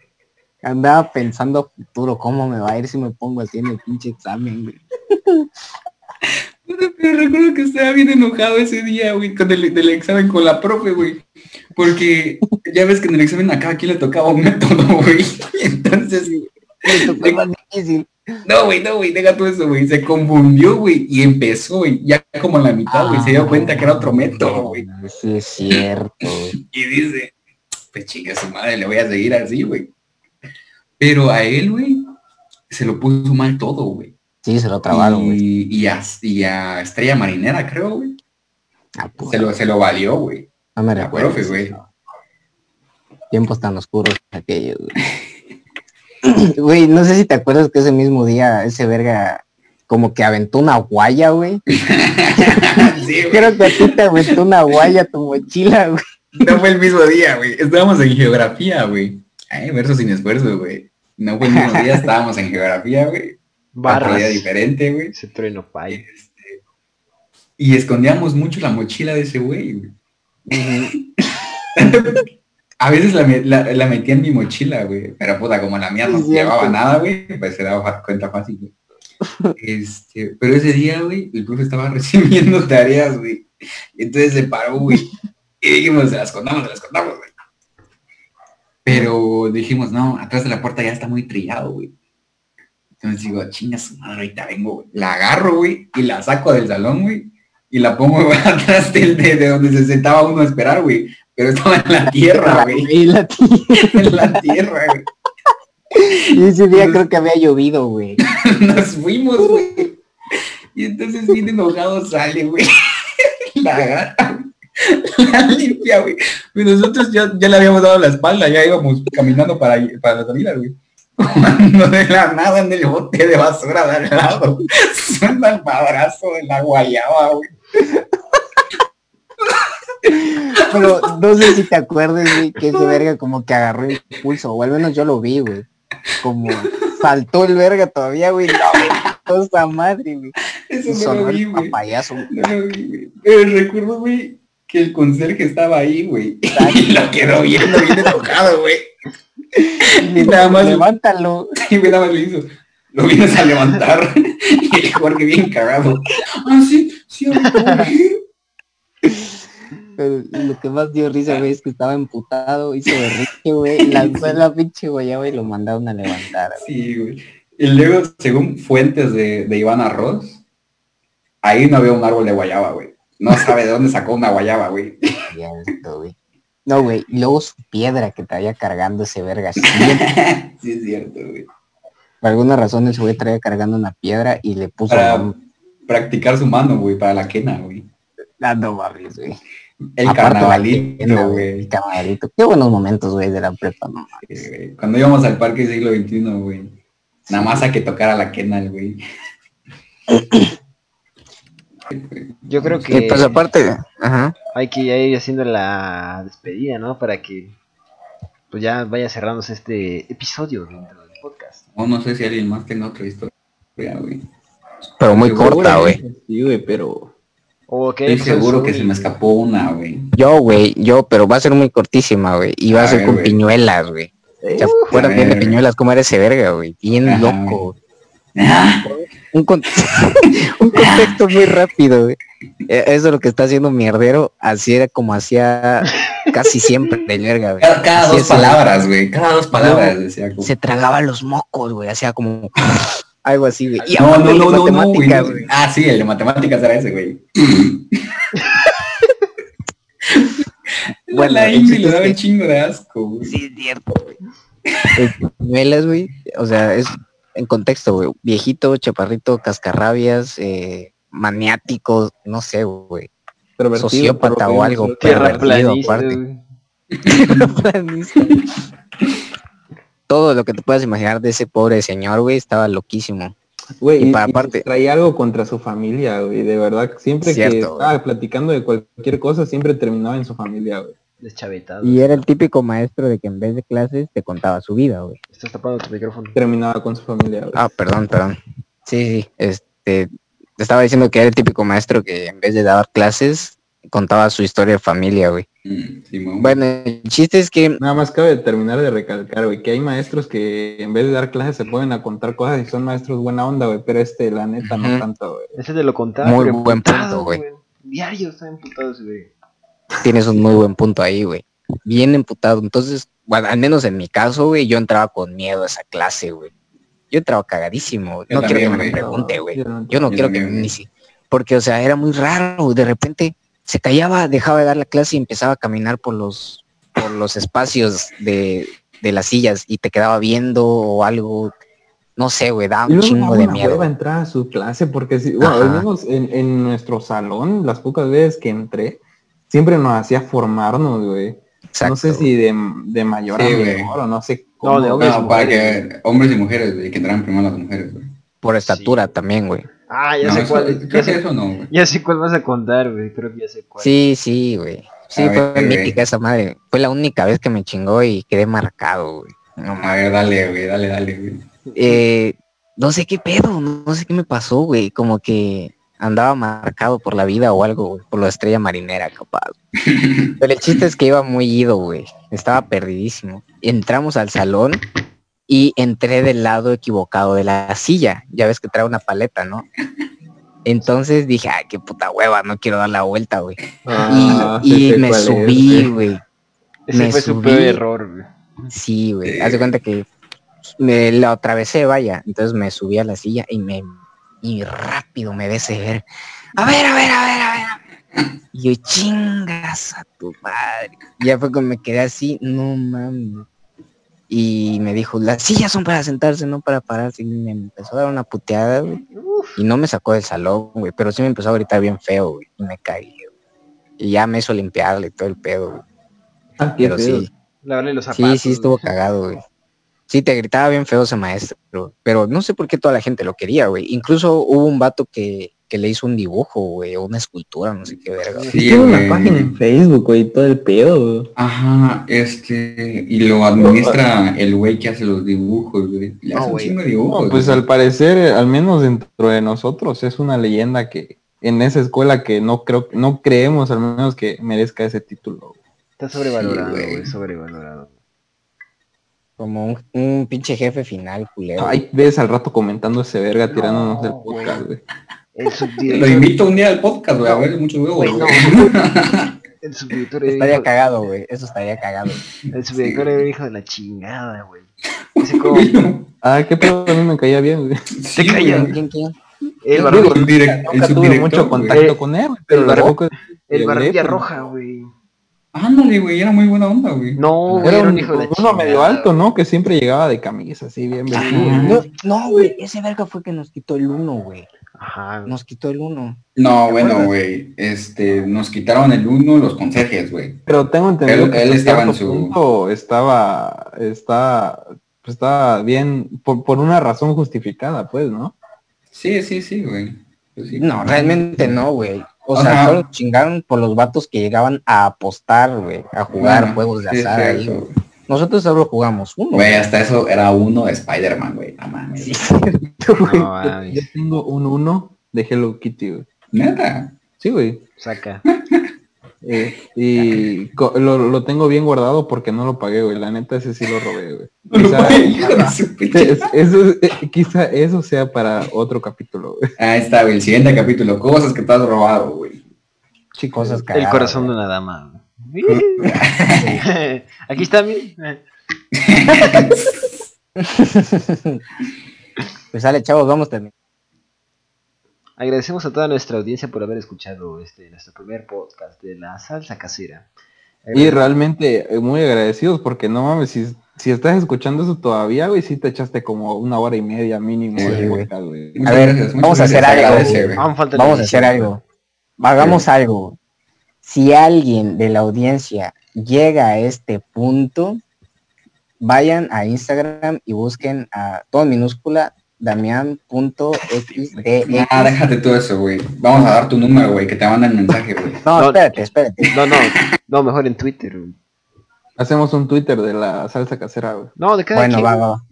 Andaba pensando futuro, ¿cómo me va a ir si me pongo así en el pinche examen, güey? Pero recuerdo que estaba bien enojado ese día, güey, con el del examen con la profe, güey. Porque ya ves que en el examen a cada quien le tocaba un método, güey. Entonces, tocó más difícil. No, güey, no, güey, deja todo eso, güey. Se confundió, güey, y empezó, güey. Ya como en la mitad, güey, se dio cuenta que era otro método, güey. Sí, es cierto. Y dice, pues chinga su madre, le voy a seguir así, güey. Pero a él, güey, se lo puso mal todo, güey. Sí, se lo trabaron, güey. Y, y, a, y a Estrella Marinera, creo, güey. Ah, pues, Se lo, se lo valió, güey. no me recuerdo. güey. Tiempos tan oscuros aquellos, güey. Güey, no sé si te acuerdas que ese mismo día ese verga como que aventó una guaya, güey. Sí. Creo que a ti te aventó una guaya tu mochila, güey. No fue el mismo día, güey. Estábamos en geografía, güey. Ay, verso sin esfuerzo, güey. No fue el mismo día, estábamos en geografía, güey. Día diferente, güey. Ese trueno pay. Este, Y escondíamos mucho la mochila de ese güey, güey. A veces la, la, la metía en mi mochila, güey. Pero puta, como la mía no llevaba nada, güey, pues se daba cuenta fácil, güey. Este, pero ese día, güey, el profe estaba recibiendo tareas, güey. Entonces se paró, güey. Y dijimos, se las contamos, se las contamos, güey. Pero dijimos, no, atrás de la puerta ya está muy trillado, güey. Entonces digo, chinga su madre, ahorita vengo, güey. La agarro, güey, y la saco del salón, güey. Y la pongo güey, atrás del, de, de donde se sentaba uno a esperar, güey. Pero estaba en la tierra, güey. Y la En la tierra, güey. y ese día creo que había llovido, güey. Nos fuimos, güey. Y entonces bien enojado sale, güey. La agarra, güey. la limpia, güey. Nosotros ya, ya le habíamos dado la espalda, ya íbamos caminando para, para la salida, güey. Cuando de la nada en el bote de basura de al lado, suena el madrazo de la guayaba, güey. Pero no sé si te acuerdas, güey, que ese verga como que agarró impulso, o al menos yo lo vi, güey. Como saltó el verga todavía, güey. No, cosa madre, güey. Eso no Sonó lo vi, el güey. papayazo, güey. No lo vi, güey. Pero recuerdo, güey, que el conserje estaba ahí, güey. Y lo quedó viendo bien enojado, güey. Y nada más, Levántalo. y nada más le hizo. Lo vienes a levantar. Y el Jorge bien cagado. Ah, sí, sí, ahorita, güey. Pero lo que más dio risa, güey, es que estaba emputado, hizo berrinche, güey, lanzó la pinche guayaba y lo mandaron a levantar, güey. Sí, güey. Y luego, según fuentes de, de Iván Arroz, ahí no había un árbol de guayaba, güey. No sabe de dónde sacó una guayaba, güey. Cierto, güey. No, güey. Y luego su piedra que traía cargando ese verga. Sí, es cierto, güey. por alguna razón ese güey traía cargando una piedra y le puso... Para practicar su mano, güey, para la quena, güey. Ah, no mames, güey. El Aparte, carnavalito, güey. El carnavalito. Qué buenos momentos, güey, de la prepa, no. Sí. Cuando íbamos al parque siglo XXI, güey. Nada más a que tocara la quena, el güey. Yo creo que Eh, pues aparte, ajá. hay que ya ir haciendo la despedida, ¿no? Para que pues ya vaya cerrándose este episodio dentro del podcast. O no sé si alguien más tenga otra historia, güey. Pero muy corta, güey. Sí, güey, pero... O que Estoy seguro que se me escapó una, güey. Yo, güey, yo, pero va a ser muy cortísima, güey. Y va a, A ser ver, con güey. piñuelas, güey. ¿Te acuerdas a bien de piñuelas? ¿Cómo era ese verga, güey? Bien Ajá, loco. Ah, Un, con- un contexto muy rápido, güey. Eh, Eso es lo que está haciendo mierdero. Así era como hacía casi siempre el verga, güey. Cada, cada dos palabras, güey. Cada dos palabras, decía como. Se tragaba los mocos, güey. Hacía como algo así, güey. Y No, no, de no, no, no, güey. matemáticas, no. güey. Ah, sí, el de matemáticas era ese, güey. Bueno, la chiste le daba un chingo de asco, güey. Sí, es cierto, güey. El Piñuelas, güey. O sea, es en contexto, güey. Viejito, chaparrito, cascarrabias, eh, maniático, no sé, güey. Sociópata o algo, pervertido, aparte. Planista. Todo lo que te puedas imaginar de ese pobre señor, güey, estaba loquísimo. Güey, Y y, para y aparte- traía algo contra su familia, güey. De verdad, siempre Cierto, que güey. estaba platicando de cualquier cosa, siempre terminaba en su familia, güey. Deschavetado. Y era el típico maestro de que en vez de clases te contaba su vida, güey. Estás tapando tu micrófono. Terminaba con su familia, güey. Ah, perdón, perdón. Sí, sí, este, te estaba diciendo que era el típico maestro que en vez de dar clases contaba su historia de familia, güey. Mm, Simón. Bueno, el chiste es que Nada más cabe terminar de recalcar, güey, que hay maestros que en vez de dar clases se pueden a contar cosas y son maestros buena onda, güey, pero este, la neta, no tanto, güey. Ese te lo contaba. Muy buen punto, güey. Diario está emputado ese güey. tienes un muy buen punto ahí, güey. Bien emputado. Entonces, bueno, al menos en mi caso, güey, yo entraba con miedo a esa clase, güey. Yo entraba cagadísimo. Yo no quiero que me pregunte, güey. Yo no- Yo no Yo quiero que también, güey. inicie. Porque, o sea, era muy raro. De repente se callaba, dejaba de dar la clase y empezaba a caminar por los, por los espacios de, de las sillas y te quedaba viendo o algo. No sé, güey, daba Y un chingo de miedo. entrar a su clase porque si, bueno, al menos en, en nuestro salón, las pocas veces que entré, siempre nos hacía formarnos, güey. Exacto, no sé si de, de mayor Sí, a menor o no sé No, cómo. de hombres No, para mujeres, que hombres y mujeres, güey, que entraran primero las mujeres, güey. Por estatura también, güey. Ah, ya No, sé eso- cuál. creo Ya que sé, eso no, güey. ya sé cuál vas a contar, güey. Creo que ya sé cuál. Sí, sí, güey. Sí, A fue ver, güey. mítica esa madre. Fue la única vez que me chingó y quedé marcado, güey. No, A ver, dale, güey, dale, dale, güey. eh, no sé qué pedo, no, no sé qué me pasó, güey. Como que andaba marcado por la vida o algo, güey. Por la estrella marinera, capaz. Pero el chiste es que iba muy ido, güey. Estaba perdidísimo. Entramos al salón y entré del lado equivocado de la silla. Ya ves que trae una paleta, ¿no? Entonces dije, ay, qué puta hueva, no quiero dar la vuelta, güey. Ah, y me subí, güey. Ese me fue su subí. peor error, güey. Sí, güey. Haz de cuenta que me lo atravesé, vaya. Entonces me subí a la silla y me y rápido me ves ver. A ver, a ver, a ver, a ver. a ver. Y yo chingas a tu madre. Ya fue cuando me quedé así, no mames. Y me dijo, las sillas son para sentarse, no para pararse. Y me empezó a dar una puteada, güey. Y no me sacó del salón, güey. Pero sí me empezó a gritar bien feo, güey. Y me caí, güey. Y ya me hizo limpiarle todo el pedo, güey. Ah, Pero feo. sí, Lavarle los zapatos. Sí, sí, estuvo güey. cagado, güey. Sí, te gritaba bien feo ese maestro, pero no sé por qué toda la gente lo quería, güey. Incluso hubo un vato que, que le hizo un dibujo, güey, o una escultura, no sé qué verga. Sí, Tiene una página en Facebook, güey, todo el pedo. Ajá, este, y lo administra el güey que hace los dibujos, güey. No, güey. dibujos. Pues al parecer, eh, al menos dentro de nosotros, es una leyenda que en esa escuela que no creo, no creemos al menos que merezca ese título. Está sobrevalorado, güey. Sobrevalorado. Como un, un pinche jefe final, culero. Ahí ves al rato comentando ese verga tirándonos del podcast, güey. El Lo subdirector. invito un día al podcast, güey, a ver mucho huevo, no. El subdirector estaría hijo, cagado, güey. Eso estaría cagado. el subdirector era hijo de la chingada, güey. Como. Ah, qué pedo, a mí me caía bien, güey. Sí, caía. güey. ¿Quién, quién? El, barbilla, el direct- el Nunca tuve mucho contacto con él, güey, pero el la bar- poco el barbilla roja, güey. Ándale, güey, era muy buena onda, güey. No, güey, Era un, un hijo de la uno medio alto, ¿no? Que siempre llegaba de camisa, así bien vestido. Ajá. No, no, güey, ese verga fue que nos quitó el uno, güey. Ajá. Nos quitó el uno. No, ¿Te bueno, güey, este, nos quitaron el uno los conserjes, güey. Pero tengo entendido Él- que él estaba en su- punto estaba, está, pues estaba bien, por, por una razón justificada, pues, ¿no? Sí, sí, sí, güey. Pues sí. No, realmente no, güey. O Ajá. sea, solo chingaron por los vatos que llegaban a apostar, güey, a jugar Bueno, juegos de sí, azar ahí. Nosotros solo jugamos uno. Güey, hasta eso era uno de Spider-Man, güey. No mames. Sí, cierto, güey. No, Yo, mames. yo tengo un uno de Hello Kitty, güey. Neta. Sí, güey. Saca. Eh, y lo, lo tengo bien guardado porque no lo pagué, güey. La neta, ese sí lo robé, güey. Quizá, eso, eh, quizá eso sea para otro capítulo, güey. Ahí está, güey. El siguiente capítulo. Cosas que te has robado, güey. Chicos, El cagadas, corazón de una dama. Aquí está mi. Pues sale, chavos, vamos a terminar. Agradecemos a toda nuestra audiencia por haber escuchado este nuestro primer podcast de la salsa casera. Y realmente eh, muy agradecidos porque no mames, si, si estás escuchando eso todavía, güey, sí te echaste como una hora y media mínimo Sí, de güey. podcast, güey. Muchas ver, gracias, vamos a hacer algo. Vamos a hacer algo. Hagamos algo. Si alguien de la audiencia llega a este punto, vayan a Instagram y busquen a todo minúscula damián.xdx. Ah, déjate todo eso, güey. Vamos a dar tu número, güey, que te mandan mensaje, güey. No, No. espérate, espérate. No, no, no, mejor en Twitter. güey. Hacemos un Twitter de la salsa casera, güey. No, de cada Bueno, quien. va, va, va.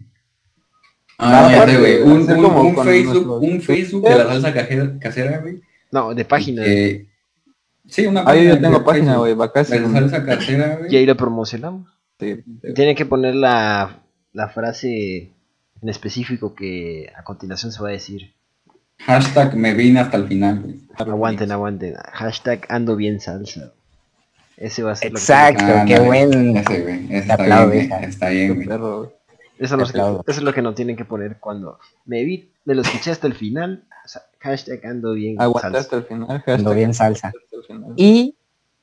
Ah, no, ya aparte, sé, güey. Un, un- un con Facebook, nuestros- un Facebook de la salsa casera, güey. No, de página. que- Sí, una Ahí yo tengo página, güey. De la salsa casera, Y güey. ahí lo promocionamos. Sí, sí. Tienen que poner la, la frase en específico que a continuación se va a decir. Hashtag me vine hasta el final, güey. Aguanten, aguanten. Hashtag ando bien salsa. Ese va a ser Exacto, Ah, qué ándale. buen. Ese, güey. Ese Te está aplaudo, bien, güey. Está bien, güey. perro, güey. lo que- Eso, eso es lo que no tienen que poner cuando me vi, me lo escuché hasta el final. o sea, hashtag ando bien Aguanta salsa. hasta el final. Ando bien salsa. Y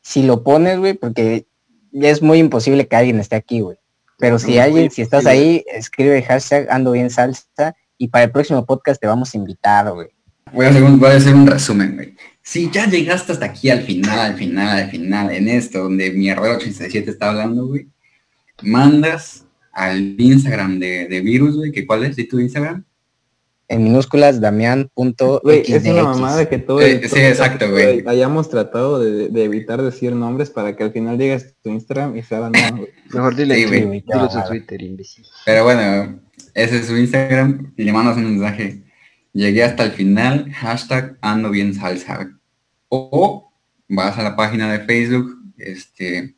si lo pones, güey, porque ya es muy imposible que alguien esté aquí, güey. Pero si Muy alguien, si estás ahí, escribe hashtag ando bien salsa y para el próximo podcast te vamos a invitar, güey. Voy a, hacer un, voy a hacer un resumen, güey. Si ya llegaste hasta aquí al final, al final, al final, en esto, donde mi Herrero 87 está hablando, güey, mandas al Instagram de, de Virus, güey, que cuál es, ¿Sí tu Instagram? En minúsculas, Güey, es una mamada damián.xdx. que todo Eh, sí, exacto, güey. Hayamos tratado de, de evitar decir nombres para que al final llegues a tu Instagram y sea la nueva, güey. Mejor dile, Sí, güey. Claro. Twitter, imbécil. Pero bueno, ese es su Instagram y le mandas un mensaje. Llegué hasta el final, hashtag ando bien salsa. O vas a la página de Facebook, este,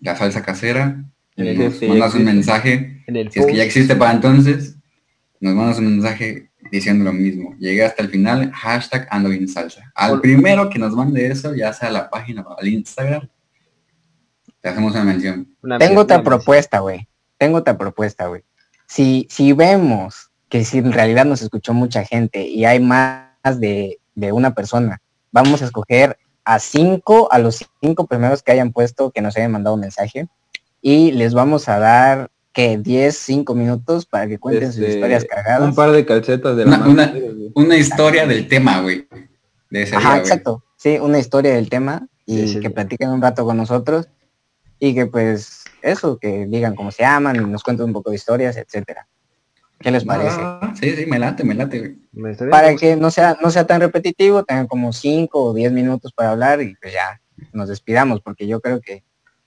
la salsa casera, nos sí, mandas un mensaje. En el Si es que ya existe para entonces, nos mandas un mensaje diciendo lo mismo. Llegué hasta el final, hashtag ando bien salsa. Al primero que nos mande eso, ya sea a la página o al Instagram, te hacemos una mención. una Tengo otra propuesta, güey. Tengo otra propuesta, güey. Si, si vemos que si en realidad nos escuchó mucha gente y hay más de, de una persona, vamos a escoger a cinco, a los cinco primeros que hayan puesto, que nos hayan mandado un mensaje, y les vamos a dar que 10, 5 minutos para que cuenten sus Este, historias cagadas. Un par de calcetas de la Una- mano. una- historia del tema, güey. De ese Ajá, día, güey. exacto. Sí, una historia del tema y Sí, sí, que sí. platiquen un rato con nosotros y que pues eso, que digan cómo se llaman y nos cuenten un poco de historias, etcétera. ¿Qué les parece? Ah, sí, sí, me late, me late. Me bien, para que no sea, no sea tan repetitivo, tengan como 5 o 10 minutos para hablar y pues ya nos despidamos, porque yo creo que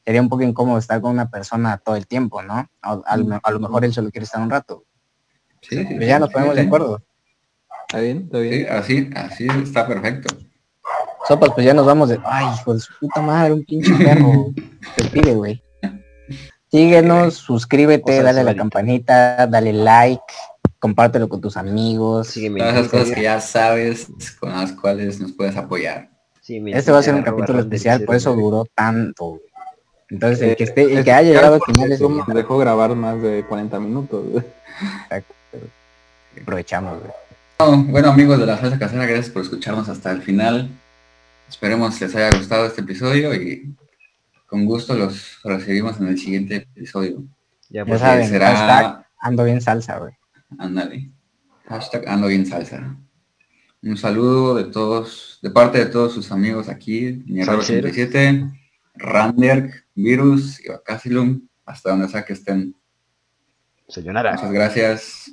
sería un poco incómodo estar con una persona todo el tiempo, ¿no? A, a lo- a lo mejor él solo quiere estar un rato. Sí, sí, Pues ya nos sí, ponemos sí. de acuerdo. ¿Está bien? ¿Está bien? Sí, así, así está perfecto. Sopas, pues ya nos vamos de. Ay, hijo de su puta madre, un pinche perro. Te pide, güey. Síguenos, suscríbete, dale a la campanita, dale like, compártelo con tus amigos. Sígueme Todas esas cosas que ya sabes con las cuales nos puedes apoyar. En Este va a ser un capítulo especial, por eso duró tanto. Entonces, el que esté, el que haya llegado al final es dejó grabar más de 40 minutos. güey. aprovechamos, güey. No, bueno amigos de la salsa casera, gracias por escucharnos hasta el final. Esperemos les haya gustado este episodio y con gusto los recibimos en el siguiente episodio. Ya Ya pues, saben, será- hashtag ando bien salsa, güey. Ándale. Hashtag ando bien salsa. Un saludo de todos, de parte de todos sus amigos aquí, Salseros. 87, Randerg, Virus y Vacasilum, hasta donde sea que estén. sayonara. Muchas gracias.